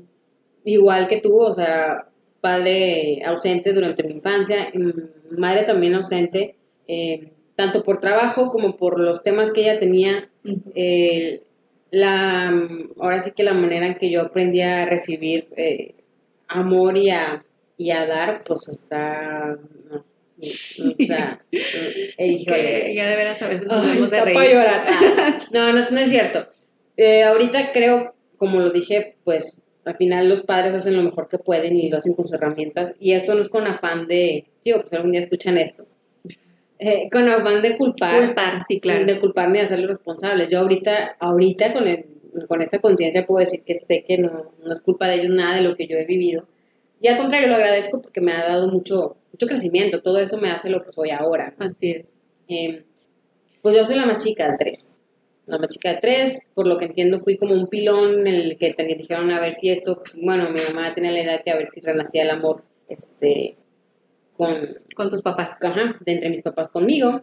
igual que tú, o sea, padre ausente durante mi infancia, mm, madre también ausente, eh, tanto por trabajo como por los temas que ella tenía eh, la, ahora sí que la manera en que yo aprendí a recibir eh, amor y a, y a dar, pues está, no, no, o sea, eh, híjole. Ya de veras a veces nos Ay, debemos de está reír. pa' llorar. No, no, es- no es cierto. Eh, ahorita creo, como lo dije, pues al final los padres hacen lo mejor que pueden y lo hacen con sus herramientas. Y esto no es con afán de, digo, pues algún día escuchan esto, Eh, con afán de culpar Culpar, sí, claro. de culpar ni de hacerlos responsables. Yo ahorita, ahorita con, el- con esta conciencia puedo decir que sé que no, no es culpa de ellos nada de lo que yo he vivido. Y al contrario, lo agradezco porque me ha dado mucho, mucho crecimiento. Todo eso me hace lo que soy ahora. Así es. Eh, pues yo soy la más chica de tres. La más chica de tres, por lo que entiendo fui como un pilón en el que te dijeron a ver si esto, bueno, mi mamá tenía la edad que a ver si renacía el amor este, con, Con tus papás. ajá, de entre mis papás conmigo.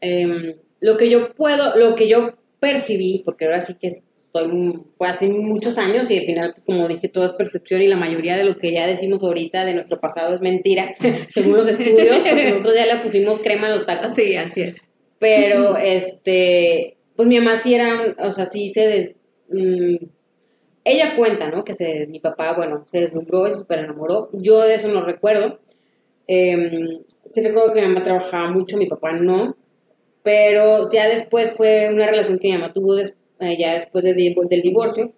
Em, lo que yo puedo, lo que yo percibí, porque ahora sí que estoy, fue hace muchos años y al final, pues, como dije, todo es percepción y la mayoría de lo que ya decimos ahorita de nuestro pasado es mentira, según los estudios, porque nosotros ya le pusimos crema a los tacos. Sí, así es. Pero, este, pues mi mamá sí era, o sea, sí se des... mm, ella cuenta, ¿no? Que se, mi papá, bueno, se deslumbró y se super enamoró. Yo de eso no recuerdo. Eh, sí que mi mamá trabajaba mucho, mi papá no. Pero ya después fue una relación que mi mamá tuvo eh, ya después de del divorcio.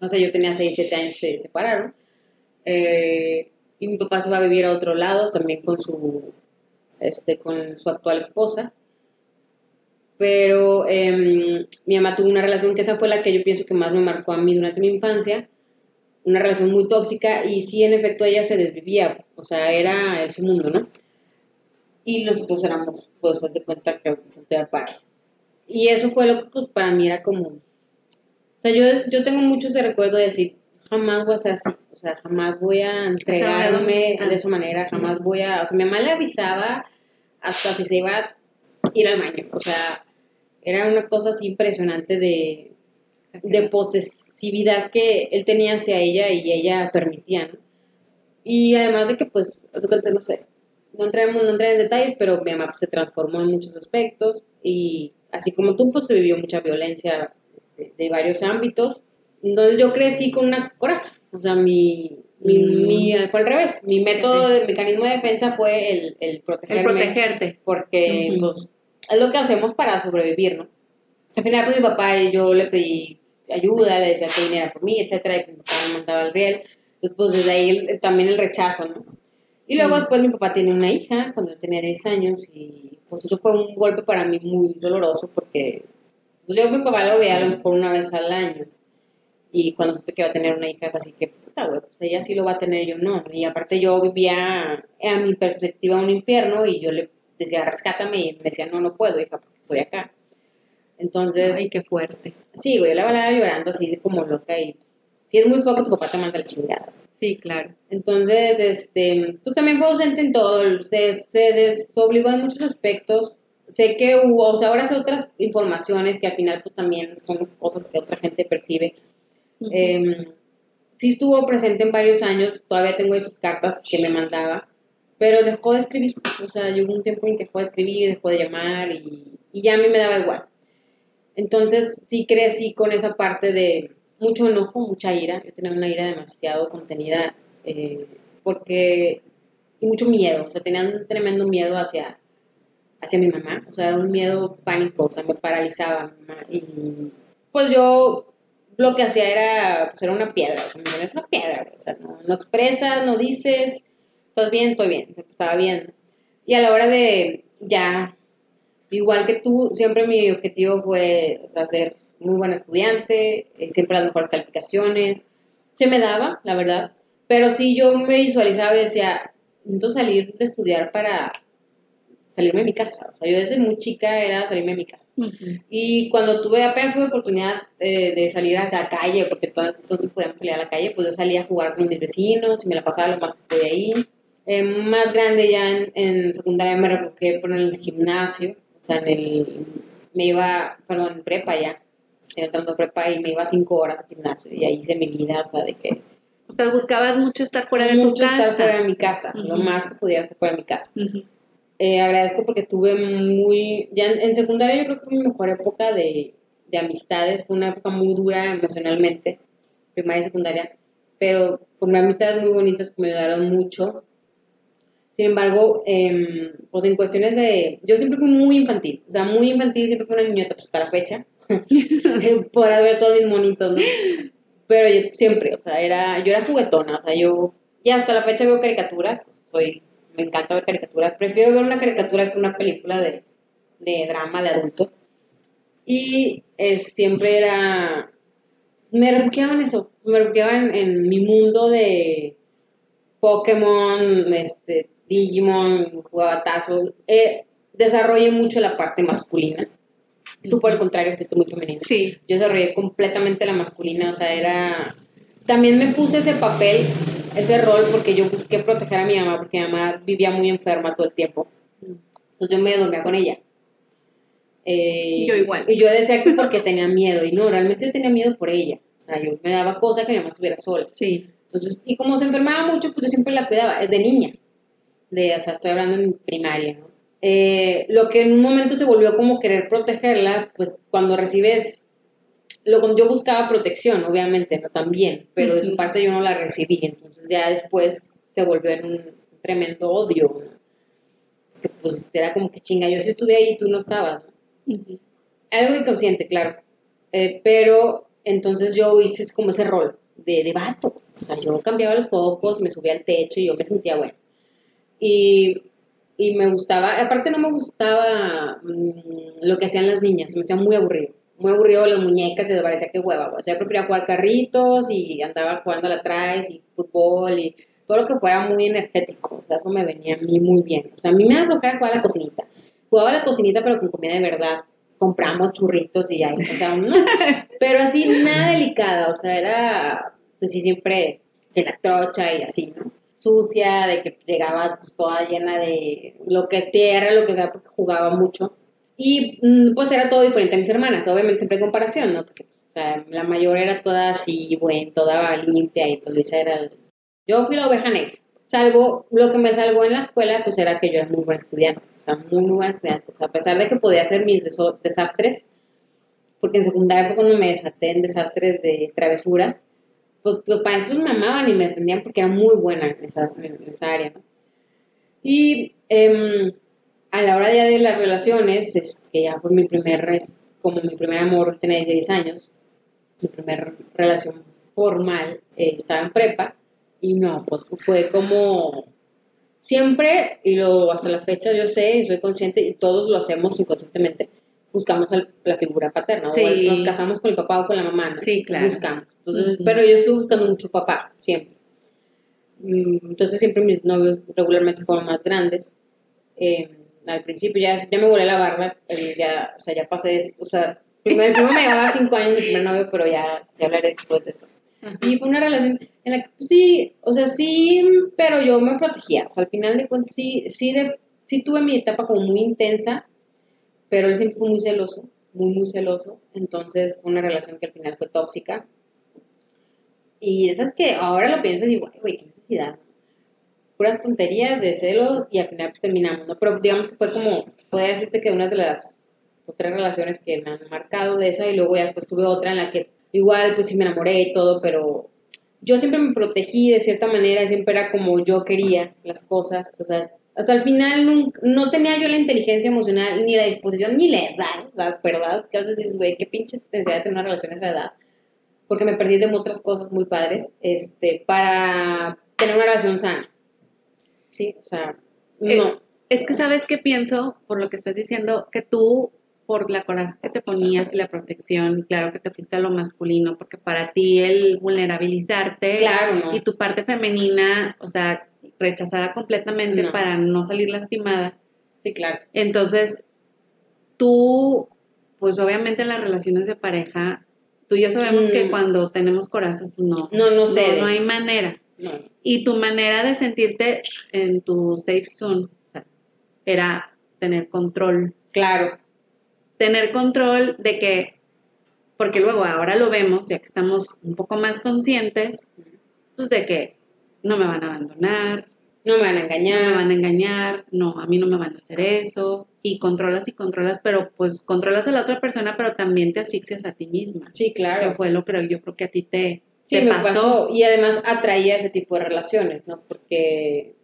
No sé, yo tenía 6, 7 años, se separaron. Eh, y mi papá se va a vivir a otro lado, también con su, este, con su actual esposa pero em, mi mamá tuvo una relación que esa fue la que yo pienso que más me marcó a mí durante mi infancia, una relación muy tóxica y sí, en efecto, ella se desvivía, o sea, era ese mundo, ¿no? Y nosotros éramos, pues, de cuenta que te aparte. Y eso fue lo que, pues, para mí era como, o sea, yo, yo tengo mucho ese recuerdo de decir, jamás voy a ser así, o sea, jamás voy a entregarme Ah. de esa manera, jamás voy a, o sea, mi mamá le avisaba hasta si se iba a ir al baño, o sea, era una cosa así impresionante de, de posesividad que él tenía hacia ella y ella permitía, ¿no? Y además de que, pues, no sé, no entremos, no entré en detalles, pero mi mamá pues, se transformó en muchos aspectos y así como tú, pues se vivió mucha violencia este, de varios ámbitos. Entonces yo crecí con una coraza, o sea, mi, mi, Mm. mi- fue al revés. Mi método, de mecanismo de defensa fue el, el El protegerme protegerte. porque Ujú. pues es lo que hacemos para sobrevivir, ¿no? Al final pues mi papá y yo le pedí ayuda, le decía que viniera por mí, etcétera, y mi papá me mandaba al riel, entonces pues desde ahí el- también el rechazo, ¿no? Y luego Mm. después mi papá tiene una hija cuando yo tenía 10 años y pues eso fue un golpe para mí muy doloroso porque pues, yo mi papá lo veía a lo mejor una vez al año y cuando supe que iba a tener una hija, así que, puta, güey, pues ella sí lo va a tener, yo no. Y aparte yo vivía a mi perspectiva un infierno y yo le decía, rescátame, y me decía, no, no puedo, hija, porque estoy acá. Entonces, Ay, qué fuerte. Sí, güey, yo la balaba llorando así como loca y si es muy poco, tu papá te manda la chingada. Sí, claro. Entonces, este, pues también fue ausente en todo, se, se desobligó en muchos aspectos. Sé que hubo, o sea, ahora sé otras informaciones que al final pues también son cosas que otra gente percibe. Eh, sí estuvo presente en varios años, todavía tengo esas cartas que me mandaba, pero dejó de escribir, o sea, llegó un tiempo en que dejó de escribir, dejó de llamar y, y ya a mí me daba igual. Entonces sí crecí con esa parte de mucho enojo, mucha ira, yo tenía una ira demasiado contenida, eh, porque, y mucho miedo, o sea, tenía un tremendo miedo hacia, hacia mi mamá, o sea, era un miedo pánico, o sea, me paralizaba mi mamá, y pues yo lo que hacía era, pues era una piedra, o sea, mi es una piedra, o sea, no, no expresas, no dices, estás bien, estoy bien, estaba bien. Y a la hora de ya, igual que tú, siempre mi objetivo fue o sea, ser muy buen estudiante, eh, siempre las mejores calificaciones, se me daba, la verdad, pero sí yo me visualizaba y decía, necesito salir de estudiar para salirme de mi casa. O sea, yo desde muy chica era salirme de mi casa. Y cuando tuve, apenas tuve oportunidad eh, de salir a la calle, porque todos entonces podíamos salir a la calle, pues yo salía a jugar con mis vecinos y me la pasaba lo más que podía ahí. Eh, más grande ya en, secundaria me refugié por el gimnasio, o sea, en el, me iba, perdón, en prepa ya, entrando prepa y me iba cinco horas al gimnasio y ahí hice mi vida, o sea, de que... O sea, buscabas mucho estar fuera de tu casa. estar fuera de mi casa, lo más que pudiera estar fuera de mi casa. Eh, agradezco porque tuve muy, ya en, secundaria yo creo que fue mi mejor época de, de amistades, fue una época muy dura emocionalmente, primaria y secundaria, pero formé amistades muy bonitas que me ayudaron mucho. Sin embargo, eh, pues en cuestiones de, yo siempre fui muy infantil, o sea, muy infantil, siempre fui una niñota, pues hasta la fecha, podrás ver todos mis monitos, ¿no? Pero yo siempre, o sea, era, yo era juguetona, o sea, yo, y hasta la fecha veo caricaturas, soy me encanta ver caricaturas. Prefiero ver una caricatura que una película de, drama de adultos. Y siempre era. Me refugiaba en eso. Me refugiaba en, mi mundo de Pokémon, este, Digimon, jugaba Tazo. Eh, desarrollé mucho la parte masculina. Tú, por el contrario, estoy muy femenina. Sí. Yo desarrollé completamente la masculina. O sea, era. También me puse ese papel ese rol porque yo busqué proteger a mi mamá porque mi mamá vivía muy enferma todo el tiempo. Entonces yo me dormía con ella. Eh, yo igual. Y yo decía que porque tenía miedo. Y no, realmente yo tenía miedo por ella. O sea, yo me daba cosa que mi mamá estuviera sola. Sí. Entonces, y como se enfermaba mucho, pues yo siempre la cuidaba, de niña. De, o sea, estoy hablando en primaria, ¿no? Eh, lo que en un momento se volvió como querer protegerla, pues cuando recibes lo, yo buscaba protección, obviamente, ¿no? También, pero de su parte yo no la recibí, entonces ya después se volvió en un tremendo odio, Que pues era como que chinga, yo sí estuve ahí y tú no estabas, Algo inconsciente, claro, eh, pero entonces yo hice como ese rol de, de vato, o sea, yo cambiaba los focos, me subía al techo y yo me sentía bueno. Y y me gustaba, aparte no me gustaba mm, lo que hacían las niñas, me hacía muy aburrido muy aburrido las muñecas me parecía que hueva. O sea, yo prefería jugar carritos y andaba jugando la atrás y fútbol y todo lo que fuera muy energético. O sea, eso me venía a mí muy bien. O sea, a mí me da jugar a la cocinita. Jugaba la cocinita, pero con comida de verdad. Compramos churritos y ya. O sea, pero así nada delicada. O sea, era, pues sí, siempre en la trocha y así, ¿no? Sucia, de que llegaba pues, toda llena de lo que tierra, lo que sea, porque jugaba mucho. Y mm, pues era todo diferente a mis hermanas, obviamente siempre en comparación, ¿no? Porque o sea, la mayor era toda así, bueno, toda limpia y todo eso era... Yo fui la oveja negra. Salvo, lo que me salvó en la escuela, pues era que yo era muy buen estudiante, o sea, muy, muy buen estudiante. O sea, a pesar de que podía hacer mis desastres, porque en secundaria fue cuando me desaté en desastres de travesuras, pues los maestros me amaban y me defendían porque era muy buena en esa, en esa área, ¿no? Y eh, a la hora ya de las relaciones, que ya fue mi primer, como mi primer amor, tenía 16 años, mi primera relación formal, eh, estaba en prepa, y no, pues fue como siempre, y lo, hasta la fecha yo sé, y soy consciente, y todos lo hacemos inconscientemente, buscamos la figura paterna, o nos casamos con el papá o con la mamá, Sí, claro. Buscamos. Entonces, pero yo estuve buscando mucho papá, siempre. Mm, entonces siempre mis novios regularmente fueron más grandes. Eh, al principio, ya, ya me volé la barba, eh, ya, o sea, ya pasé, o sea, primero, primero me llevaba cinco años mi primer novio, pero ya, ya hablaré después de eso. Y fue una relación en la que, pues, sí, o sea, sí, pero yo me protegía, o sea, al final de cuentas, sí, sí, de, sí tuve mi etapa como muy intensa, pero él siempre fue muy celoso, muy, muy celoso, entonces una relación que al final fue tóxica. Y esas que ahora lo pienso y digo, güey, qué necesidad, puras tonterías de celos y al final pues terminamos, ¿no? Pero digamos que fue como, podría decirte que una de las tres relaciones que me han marcado de esa y luego ya después tuve otra en la que igual pues sí me enamoré y todo, pero yo siempre me protegí de cierta manera, siempre era como yo quería las cosas, o sea, hasta el final no tenía yo la inteligencia emocional, ni la disposición, ni la edad, la verdad, que a veces dices, güey, qué pinche necesidad de tener una relación a esa edad. porque me perdí de otras cosas muy padres, este, para tener una relación sana. Sí, o sea, Eh, no. Es que sabes que pienso, por lo que estás diciendo, que tú, por la coraza que te ponías y la protección, claro que te fuiste a lo masculino, porque para ti el vulnerabilizarte Claro, no. y tu parte femenina, o sea, rechazada completamente No. para no salir lastimada. Sí, claro. Entonces, tú, pues obviamente en las relaciones de pareja, tú y yo sabemos Mm. que cuando tenemos corazas, pues no, No, no cedes. no hay manera. No. Y tu manera de sentirte en tu safe zone o sea, era tener control. Claro. Tener control de que, porque luego ahora lo vemos, ya que estamos un poco más conscientes, pues de que no me van a abandonar, No me van a no me engañar. van a engañar, no, a mí no me van a hacer eso, y controlas y controlas, pero pues controlas a la otra persona, pero también te asfixias a ti misma. Sí, Que claro. fue lo que yo creo que a ti te, Sí, te me pasó. pasó. Y además atraía ese tipo de relaciones, ¿no? Porque,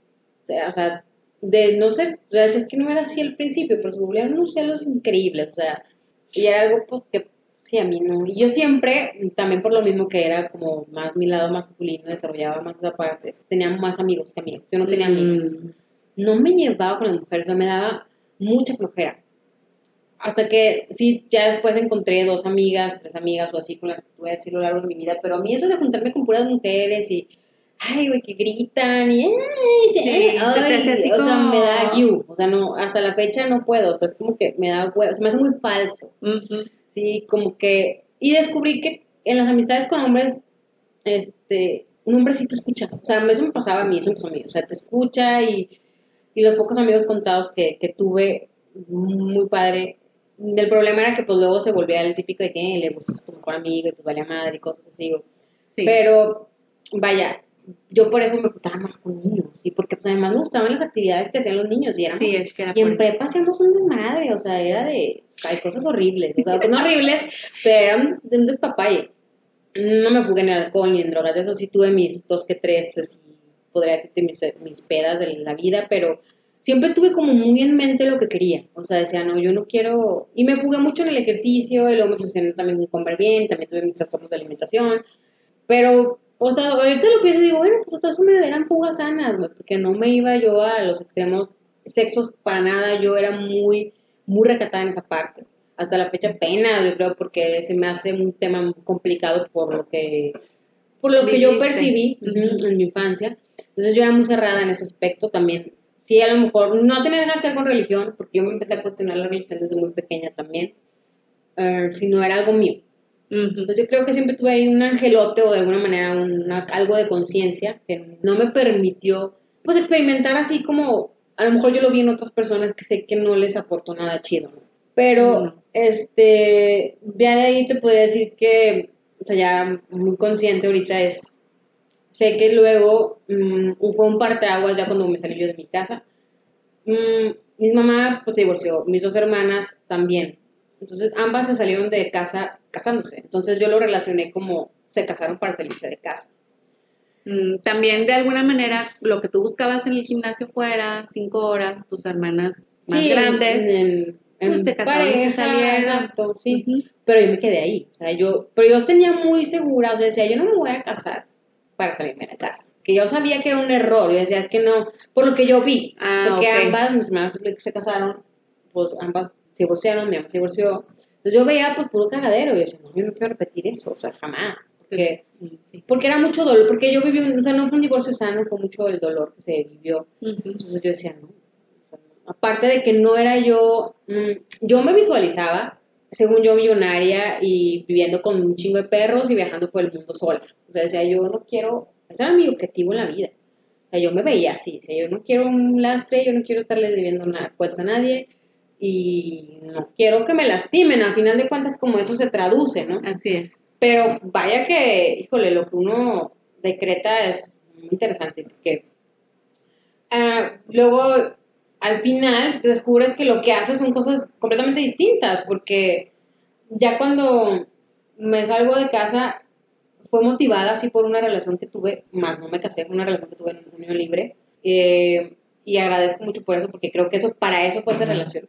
o sea, de no ser, o sea, es que no era así al principio, pero se volvieron unos celos increíbles, o sea, y era algo pues que sí, a mí no. Y yo siempre, también por lo mismo que era como más mi lado masculino, desarrollaba más esa parte, tenía más amigos que amigos, yo no tenía amigos. Mm, no me llevaba con las mujeres, o sea, me daba mucha flojera. Hasta que sí, ya después encontré dos amigas, tres amigas o así con las que tuve así a lo largo de mi vida, pero a mí eso de juntarme con puras mujeres y, ay, güey, que gritan y, ay, sí, ay, se te hace así o sea, me da you, o sea, no, hasta la fecha no puedo, o sea, es como que me da huevo, se me hace muy falso, ujú. Sí, como que, y descubrí que en las amistades con hombres, este, un hombre sí te escucha, o sea, eso me pasaba a mí, eso me pasó a mí, o sea, te escucha y, y los pocos amigos contados que, que tuve, muy padre, el problema era que pues luego se volvía el típico de que eh, le gustas a tu mejor amigo y pues vale a madre y cosas así, o- Sí. pero vaya, yo por eso me juntaba más con niños y porque pues además me gustaban las actividades que hacían los niños y éramos Sí, es que era y en prepa hacíamos un desmadre, o sea, era de. Hay cosas horribles, o sea, no horribles, pero era un, de un despapalle. No me fugué en alcohol ni en drogas, de eso sí tuve mis dos que tres, así, podría decirte mis, mis pedas de la vida, pero siempre tuve como muy en mente lo que quería. O sea, decía, no, yo no quiero. Y me fugué mucho en el ejercicio, y luego me funcionó también en comer bien, también tuve mis trastornos de alimentación, pero. O sea, ahorita lo pienso y digo, bueno, pues hasta eso me eran fugas sanas, güey, porque no me iba yo a los extremos sexos para nada, yo era muy, muy recatada en esa parte. Hasta la fecha pena, yo creo, porque se me hace un tema complicado por lo que, por lo que yo percibí Ujú. ujú, en mi infancia. Entonces yo era muy cerrada en ese aspecto también. Sí, a lo mejor no tenía nada que ver con religión, porque yo me empecé a cuestionar la religión desde muy pequeña también, eh, si no era algo mío. Ujú. Entonces yo creo que siempre tuve ahí un angelote o de alguna manera una- algo de conciencia que no me permitió pues experimentar así como a lo mejor yo lo vi en otras personas que sé que no les aportó nada chido, ¿no? Pero No. este ya de ahí te podría decir que o sea ya muy consciente ahorita es sé que luego mm, fue un parteaguas ya cuando me salí yo de mi casa. Mm, mi mamá pues se divorció, mis dos hermanas también. Entonces ambas se salieron de casa casándose. Entonces yo lo relacioné como se casaron para salirse de casa. Mm, También de alguna manera lo que tú buscabas en el gimnasio fuera, cinco horas, tus hermanas más Sí, grandes. en, en pues, se casaron y salieron. Exacto, sí. Ujú. Pero yo me quedé ahí. O sea, yo, pero yo tenía muy segura, o sea, decía, yo no me voy a casar para salirme de la casa. Que yo sabía que era un error. Yo decía, es que no, por lo que yo vi. Ah, porque ambas, mis hermanas que se casaron, pues ambas se divorciaron, mi mamá se divorció. Entonces yo veía pues puro cagadero. Y yo decía, no, yo no quiero repetir eso, o sea, jamás. Porque, sí. porque era mucho dolor, porque yo viví, un, o sea, no fue un divorcio sano, fue mucho el dolor que se vivió. Entonces yo decía, no. Aparte de que no era yo, mm, yo me visualizaba, según yo, millonaria y viviendo con un chingo de perros y viajando por el mundo sola. O sea, decía, yo no quiero, ese era mi objetivo en la vida. O sea, yo me veía así, o sea, yo no quiero un lastre, yo no quiero estarle debiendo nada, cuentas a nadie y no quiero que me lastimen. A final de cuentas, como eso se traduce, ¿no? Así es. Pero vaya que, híjole, lo que uno decreta es muy interesante, porque ah, luego al final descubres que lo que haces son cosas completamente distintas, porque ya cuando me salgo de casa fue motivada así por una relación que tuve, más no me casé, fue una relación que tuve en unión libre, eh, y agradezco mucho por eso, porque creo que eso, para eso fue esa relación.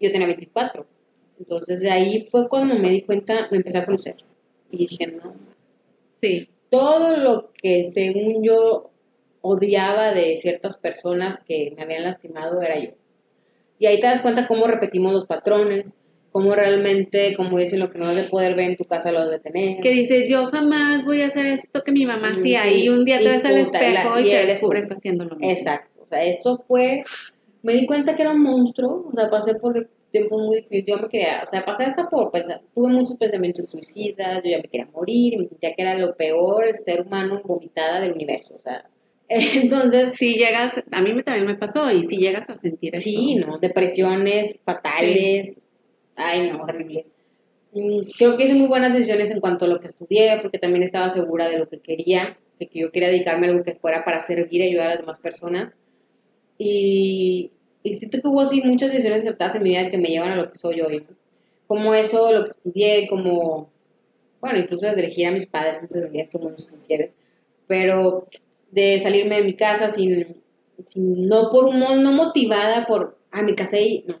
Yo tenía 24, entonces de ahí fue cuando me di cuenta, me empecé a conocer, y dije, no, Sí. Todo lo que según yo odiaba de ciertas personas que me habían lastimado era yo. Y ahí te das cuenta cómo repetimos los patrones, cómo realmente, como dicen, lo que no has de poder ver en tu casa lo has de tener. Que dices, yo jamás voy a hacer esto que mi mamá hacía. sí. Y un día te ves al espejo la- y, y te tú. descubres haciendo lo mismo. Exacto. O sea, eso fue. Me di cuenta que era un monstruo. O sea, pasé por tiempos muy difíciles. Yo me quería. O sea, pasé hasta por pensar. Tuve muchos pensamientos suicidas. Yo ya me quería morir. Me sentía que era lo peor, el ser humano vomitada del universo. O sea. Entonces. Si llegas, a mí también me pasó, y si llegas a sentir eso. Sí, ¿no? Depresiones fatales. Ay, no, horrible. Mm, Creo que hice muy buenas decisiones en cuanto a lo que estudié, porque también estaba segura de lo que quería, de que yo quería dedicarme a algo que fuera para servir y ayudar a las demás personas. Y, y siento que hubo así muchas decisiones acertadas en mi vida que me llevan a lo que soy hoy, ¿no? Como eso, lo que estudié, como, bueno, incluso desde elegir a mis padres antes de venir a este mundo, si quieres, pero de salirme de mi casa sin, sin- no por un no motivada por, ah, me casé y, no,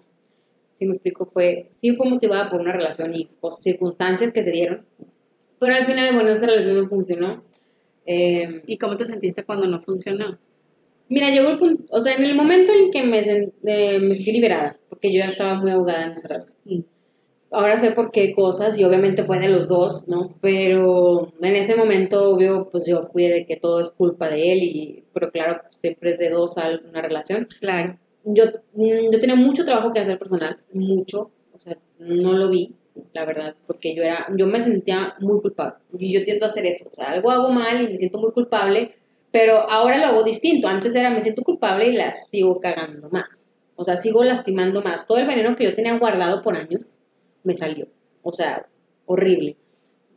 si me explico, fue, sí fue motivada por una relación y por circunstancias que se dieron, pero al final, bueno, esa relación no funcionó. Eh, ¿Y cómo te sentiste cuando no funcionó? Mira, llegó el punto, o sea, en el momento en que me, eh, me sentí liberada, porque yo ya estaba muy ahogada en esa relación. Mm. Ahora sé por qué cosas y obviamente fue de los dos, ¿no? Pero en ese momento, obvio, pues yo fui de que todo es culpa de él y, pero claro, pues, siempre es de dos a una relación. Claro. Yo, mm, yo tenía mucho trabajo que hacer personal, mucho, o sea, no lo vi, la verdad, porque yo era, yo me sentía muy culpable y yo tiendo a hacer eso, o sea, algo hago mal y me siento muy culpable, pero ahora lo hago distinto, antes era me siento culpable y la sigo cagando más, o sea, sigo lastimando más, todo el veneno que yo tenía guardado por años me salió, o sea, horrible,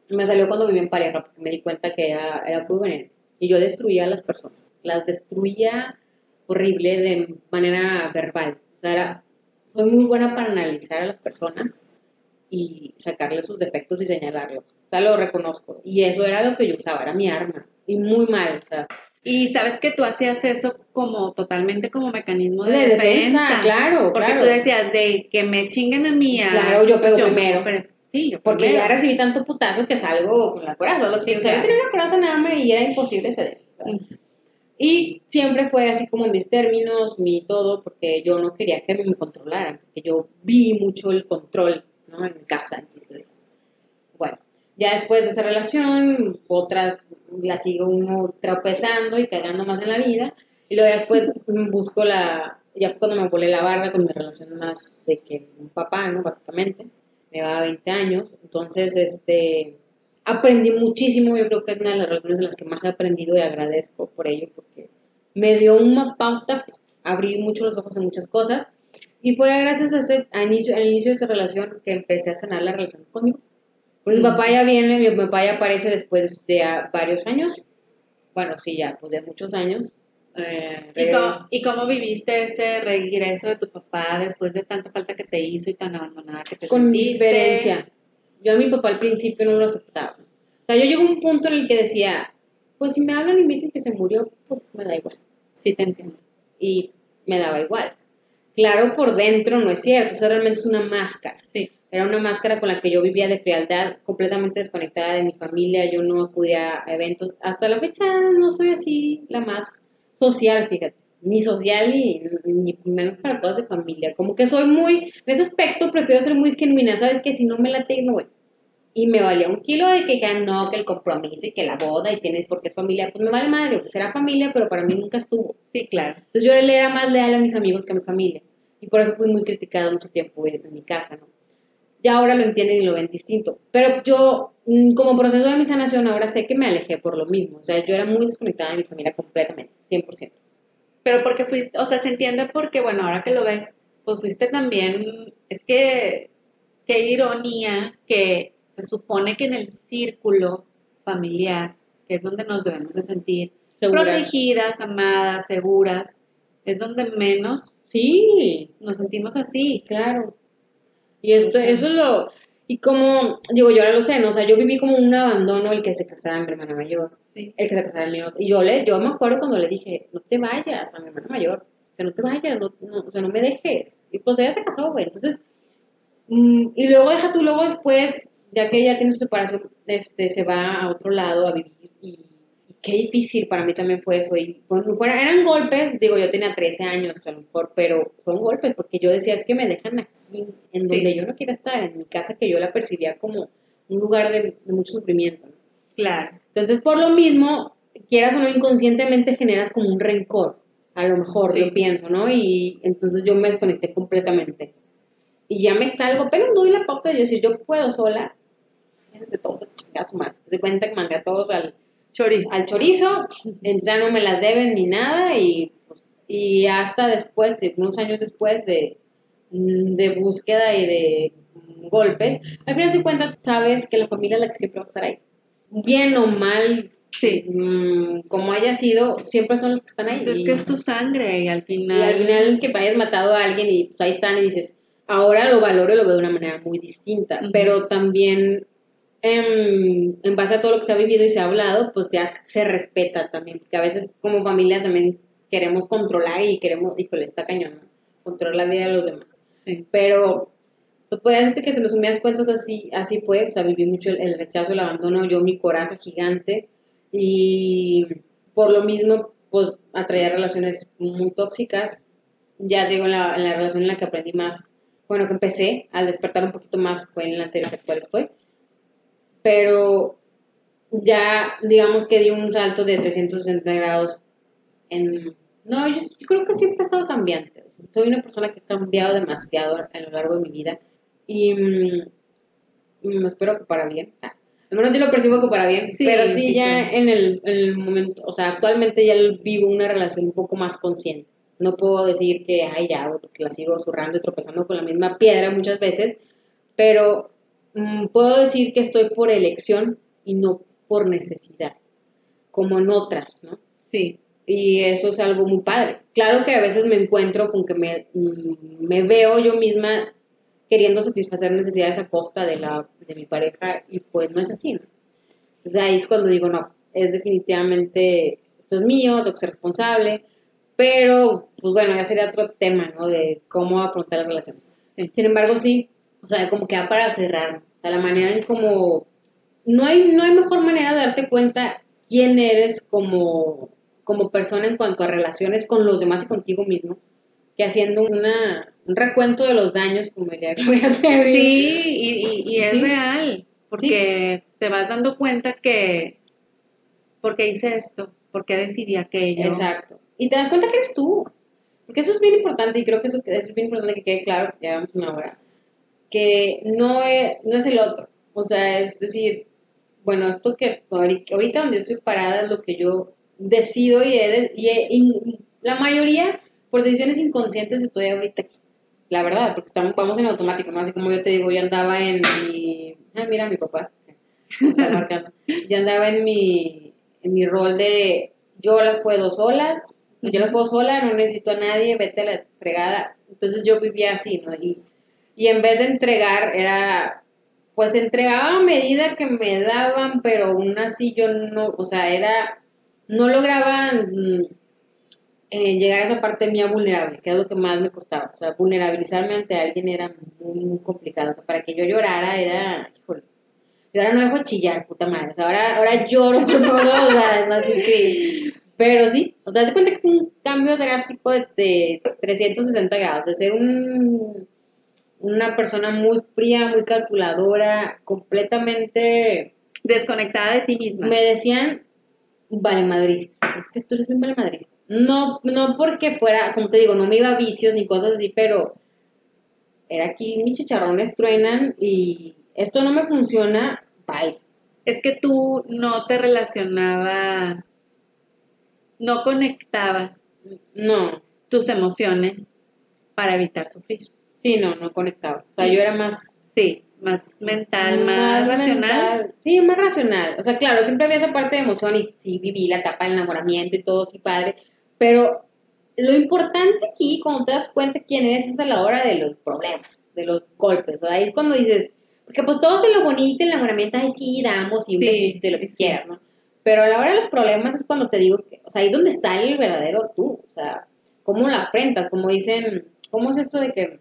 me salió cuando viví en pareja, porque me di cuenta que era, era puro veneno, y yo destruía a las personas, las destruía horrible de manera verbal. O sea, era, soy muy buena para analizar a las personas y sacarle sus defectos y señalarlos. O sea, lo reconozco. Y eso era lo que yo usaba, era mi arma. Y muy mal, o sea. Y sabes que tú hacías eso como totalmente como mecanismo de, De defensa, claro, Porque claro. tú decías de que me chinguen a mí. a- Claro, yo pego pues primero. sí, yo Porque primero. ya recibí tanto putazo que salgo con la coraza. O sea, Sí, yo claro. tenía una coraza en arma y era imposible ceder. Y siempre fue así como mis términos, mi todo, porque yo no quería que me controlaran, porque yo vi mucho el control ¿no? en casa. Entonces, ya después de esa relación, otras la sigo uno tropezando y cagando más en la vida. Y luego después busco la, ya fue cuando me volé la barda con mi relación más de que un papá, ¿no? Básicamente, me va a 20 años. Entonces, este, aprendí muchísimo, yo creo que es una de las relaciones en las que más he aprendido y agradezco por ello, porque me dio una pauta, pues, abrí mucho los ojos en muchas cosas. Y fue gracias a ese, al inicio de esa relación que empecé a sanar la relación conmigo. Porque mi papá ya viene, mi papá ya aparece después de varios años. Bueno, sí, ya, pues de muchos años. Eh, ¿Y cómo, ¿Y cómo viviste ese regreso de tu papá después de tanta falta que te hizo y tan abandonada que te con sentiste? diferencia. Yo a mi papá al principio no lo aceptaba. O sea, yo llegué a un punto en el que decía, pues si me hablan y me dicen que se murió, pues me da igual. Sí, te entiendo. Y me daba igual. Claro, por dentro no es cierto, eso realmente es una máscara. Sí. Era una máscara con la que yo vivía de frialdad, completamente desconectada de mi familia, yo no acudía a eventos. Hasta la fecha no soy así la más social, fíjate. Ni social ni, ni menos para cosas de familia. Como que soy muy, en ese aspecto prefiero ser muy genuina, ¿sabes? Que si no me late, no voy. Y me valía un kilo de que ya no, que el compromiso y que la boda y tienes porque es familia. Pues me vale madre, pues era familia, pero para mí nunca estuvo. Sí, claro. Entonces yo le era más leal a mis amigos que a mi familia. Y por eso fui muy criticada mucho tiempo en, en mi casa, ¿no? Ya ahora lo entienden y lo ven distinto. Pero yo, mm, como proceso de mi sanación, ahora sé que me alejé por lo mismo. O sea, yo era muy desconectada de mi familia completamente, 100%. Pero porque fuiste, o sea, se entiende porque, bueno, ahora que lo ves, pues fuiste también, es que, qué ironía que se supone que en el círculo familiar, que es donde nos debemos de sentir protegidas, amadas, seguras, es donde menos Sí, nos sentimos así. claro. Y esto, eso es lo... Y como, digo, yo ahora lo sé, ¿no? O sea, yo viví como un abandono el que se casara mi hermana mayor. Sí. el que se casara mi otra. Y yo, le, yo me acuerdo cuando le dije, no te vayas a mi hermana mayor, o sea, no te vayas, no, no, o sea, no me dejes. Y pues ella se casó, güey. Entonces, mm, y luego deja tú, luego después ya que ella tiene su separación, este, se va a otro lado a vivir y, y qué difícil para mí también fue eso. Y bueno, fuera, eran golpes, digo, yo tenía 13 años a lo mejor, pero son golpes porque yo decía, es que me dejan aquí, en Sí. donde yo no quiero estar, en mi casa que yo la percibía como un lugar de, de mucho sufrimiento. ¿no? Claro. Entonces, por lo mismo, quieras o no, inconscientemente generas como un rencor, a lo mejor, Sí. yo pienso, ¿no? Y entonces yo me desconecté completamente. Y ya me salgo, pero no doy la pauta de yo decir, yo puedo sola. Fíjense todos a su madre. De cuenta que mandé a todos al, Chorizo. al chorizo, ya no me las deben ni nada, y, pues, y hasta después, de, unos años después de, de búsqueda y de mm, golpes, al final de cuentas sabes que la familia es la que siempre va a estar ahí. Bien o mal, Sí. mm, como haya sido, siempre son los que están ahí. Pues es que es tu sangre y al final. y al final que hayas matado a alguien y pues, ahí están y dices, ahora lo valoro y lo veo de una manera muy distinta, pero también em, en base a todo lo que se ha vivido y se ha hablado, pues ya se respeta también, porque a veces como familia también queremos controlar y queremos, híjole, está cañón, ¿no? controlar la vida de los demás. Pero, pues podría decirte que en resumidas cuentas así, así fue, o sea, viví mucho el, rechazo, el abandono, yo mi coraza gigante y por lo mismo, pues atraía relaciones muy tóxicas. Ya digo, la, en la relación en la que aprendí más, bueno, que empecé a despertar un poquito más fue en la anterior que actual estoy. Pero ya, digamos que di un salto de 360 grados en... No, yo creo que siempre he estado cambiante. Sea, soy una persona que ha cambiado demasiado a lo largo de mi vida. Y mm, mm, espero que para bien. Ah, al menos yo lo percibo que para bien. Sí, pero sí, sí, ya en el, en el momento, o sea, actualmente ya vivo una relación un poco más consciente. No puedo decir que, ay, ya, porque la sigo zurrando y tropezando con la misma piedra muchas veces, pero mm, puedo decir que estoy por elección y no por necesidad, como en otras, ¿no? Sí. Y eso es algo muy padre. Claro que a veces me encuentro con que me, me veo yo misma queriendo satisfacer necesidades a costa de, la, de mi pareja y pues no es así, ¿no? Entonces ahí es cuando digo, no, es definitivamente, esto es mío, tengo que ser responsable, pero pues bueno, ya sería otro tema, ¿no? De cómo afrontar las relaciones. Sin embargo, sí, o sea, como que da para cerrar, o sea, la manera en como, no hay, no hay mejor manera de darte cuenta quién eres como, como persona en cuanto a relaciones con los demás y contigo mismo, que haciendo una, un recuento de los daños, como diría Gloria Trevi. Sí, y, y- y es Sí. real, porque te vas dando cuenta que, ¿por qué hice esto? ¿Por qué decidí aquello? Exacto. Y te das cuenta que eres tú. Porque eso es bien importante y creo que eso, eso es bien importante que quede claro, ya vamos una hora, que no es, no es el otro. O sea, es decir, bueno, esto que ahorita donde estoy parada es lo que yo decido y, he la mayoría por decisiones inconscientes estoy ahorita aquí. La verdad, porque estamos, vamos en automático, ¿no? Así como yo te digo, yo andaba en mi... Ah, mira, mi papá. Está. Yo andaba en mi, en mi rol de yo las puedo solas, yo las puedo sola, no necesito a nadie, vete a la fregada. Entonces yo vivía así, ¿no? Y, y en vez de entregar, era, pues entregaba a medida que me daban, pero aún así yo no, o sea, era, no lograba mm, eh, llegar a esa parte mía vulnerable, que es lo que más me costaba. O sea, vulnerabilizarme ante alguien era muy, muy complicado. O sea, para que yo llorara era, híjole. Y ahora no dejo de chillar, puta madre. O sea, ahora, ahora lloro por todo, o sea, es más increíble. Pero sí, o sea, se cuenta que fue un cambio drástico de, de 360 grados, de ser un, una persona muy fría, muy calculadora, completamente... Desconectada de ti misma. Me decían valemadrista. Es que tú eres bien valemadrista. No, no porque fuera, como te digo, no me iba a vicios ni cosas así, pero era aquí mis chicharrones truenan y esto no me funciona, bye. Es que tú no te relacionabas, no conectabas No, tus emociones para evitar sufrir. sí, no, no conectaba. O sea, yo era más... Sí, más mental, más, racional. mental. Sí, más racional. O sea, claro, siempre había esa parte de emoción y sí viví la etapa del enamoramiento y todo, sí, padre. Pero lo importante aquí, cuando te das cuenta quién eres, es a la hora de los problemas, de los golpes. O sea, ahí es cuando dices, porque pues todo es lo bonito, el enamoramiento, ay, sí, damos y un Sí, besito y lo que sí. quieras, ¿no? Pero a la hora de los problemas es cuando te digo, que, o sea, ahí es donde sale el verdadero tú. O sea, cómo la afrentas, como dicen, ¿cómo es esto de que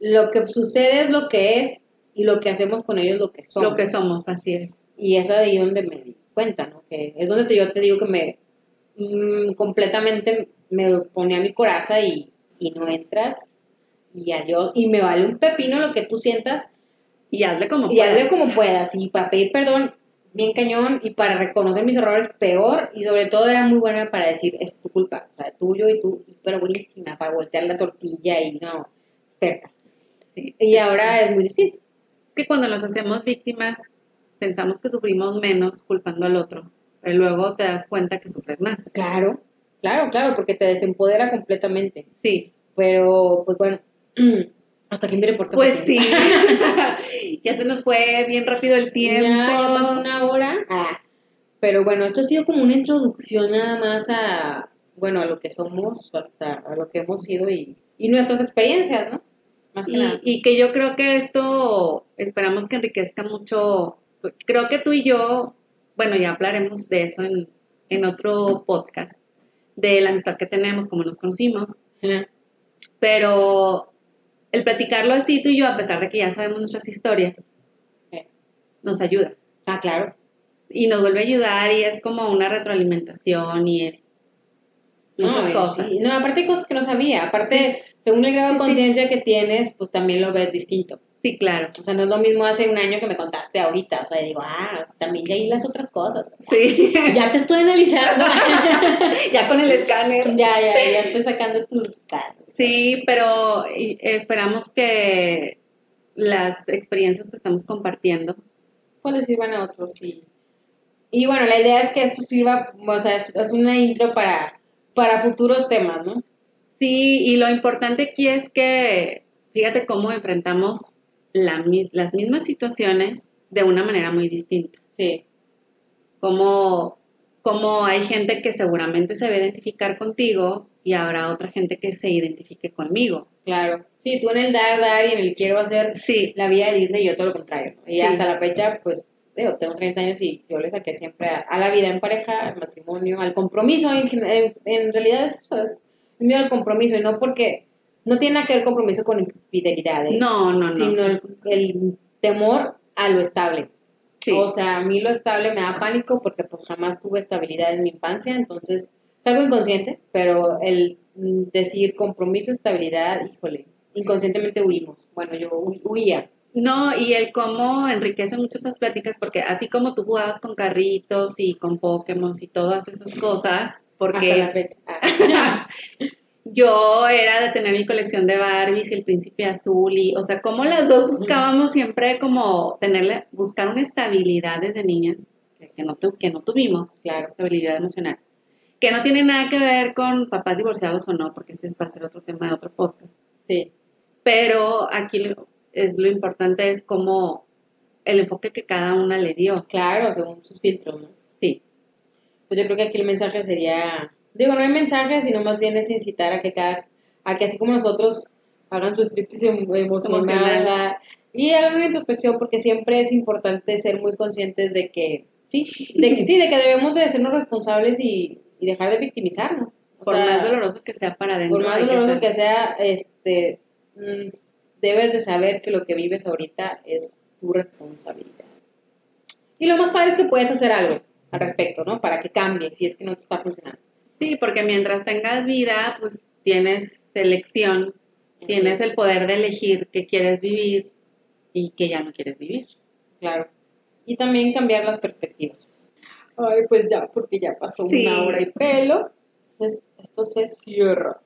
lo que sucede es lo que es y lo que hacemos con ellos lo que somos. Lo que somos, así es. Y es ahí donde me di cuenta, ¿no? Que es donde te- yo te digo que me mm, completamente me pone a mi coraza y, y no entras y adiós. Y me vale un pepino lo que tú sientas Y hable como y puedas. hazle como puedas. Y para pedir perdón, bien cañón. Y para reconocer mis errores, peor. Y sobre todo era muy buena para decir, es tu culpa. O sea, tuyo y tú, pero buenísima para voltear la tortilla y no, experta. Sí. Y ahora es muy distinto. Que cuando nos hacemos víctimas, pensamos que sufrimos menos culpando al otro, pero luego te das cuenta que sufres más. Claro, claro, claro, porque te desempodera completamente. Sí, Pero, pues bueno, hasta aquí me reporta. pues sí. ya se nos fue bien rápido el tiempo. Ya, ya pasó una hora. Ah, pero bueno, esto ha sido como una introducción nada más a, bueno, a lo que somos, hasta a lo que hemos sido y, y nuestras experiencias, ¿no? Más que Y, nada. y que yo creo que esto esperamos que enriquezca mucho. Creo que tú y yo, bueno, ya hablaremos de eso en, en otro podcast, de la amistad que tenemos, cómo nos conocimos, pero el platicarlo así tú y yo, a pesar de que ya sabemos nuestras historias, nos ayuda. Ah, claro. Y nos vuelve a ayudar y es como una retroalimentación y es muchas No, cosas. sí. No, aparte hay cosas que no sabía. Aparte, según el grado Sí, de sí. conciencia que tienes, pues también lo ves distinto. Sí, claro. O sea, no es lo mismo hace un año que me contaste ahorita. O sea, digo, ah, también leí las otras cosas. Sí. Ya te estoy analizando. ya con el escáner. ya, ya, ya estoy sacando tus... Sí, pero esperamos que las experiencias que estamos compartiendo, pues les sirvan a otros y, y bueno, la idea es que esto sirva, o sea, es, es una intro para, para futuros temas, ¿no? sí, y lo importante aquí es que fíjate cómo enfrentamos la mis- las mismas situaciones de una manera muy distinta. Sí, Como, como hay gente que seguramente se va a identificar contigo y habrá otra gente que se identifique conmigo. claro. Sí, tú en el dar, dar y en el quiero hacer Sí, la vida de Disney, yo todo lo contrario. ¿no? Y Sí. hasta la fecha, pues, digo, tengo 30 años y yo le saqué siempre a, a la vida en pareja, al matrimonio, al compromiso. En, en, en realidad es eso, es miedo al compromiso y no porque no tiene nada que ver compromiso con infidelidad, ¿eh? no, no, no. sino el, el temor a lo estable. Sí. O sea, a mí lo estable me da pánico porque pues jamás tuve estabilidad en mi infancia, entonces es algo inconsciente, pero el decir compromiso, estabilidad, híjole, inconscientemente huimos. Bueno, yo hu- huía. No, y el cómo enriquece mucho esas pláticas, porque así como tú jugabas con carritos y con Pokémon y todas esas cosas, Hasta la porque fecha. Ah. yo era de tener mi colección de Barbies y el príncipe azul, y, o sea, como las dos buscábamos siempre como tenerle, buscar una estabilidad desde niñas, que no, tu- que no tuvimos, claro, estabilidad emocional, que no tiene nada que ver con papás divorciados o no, porque ese va a ser otro tema de otro podcast. Sí, Pero aquí lo, es, lo importante es como el enfoque que cada una le dio. claro, según sus filtros, ¿no? Sí, Pues yo creo que aquí el mensaje sería, digo, no hay mensaje, sino más bien es incitar a que cada, a que así como nosotros hagan su striptease em- emocional, Emocional. y hagan una introspección porque siempre es importante ser muy conscientes de que, sí, de que sí, de que debemos de hacernos responsables y, y dejar de victimizarnos. O por sea, más doloroso que sea para adentro. por más que doloroso ser- que sea, este, mm, debes de saber que lo que vives ahorita es tu responsabilidad. Y lo más padre es que puedes hacer algo al respecto, ¿no? Para que cambie si es que no te está funcionando. Sí, porque mientras tengas vida, pues tienes selección, tienes el poder de elegir qué quieres vivir y qué ya no quieres vivir. Claro. Y también cambiar las perspectivas. Ay, pues ya, porque ya pasó Sí. una hora y pelo. Entonces, esto se cierra.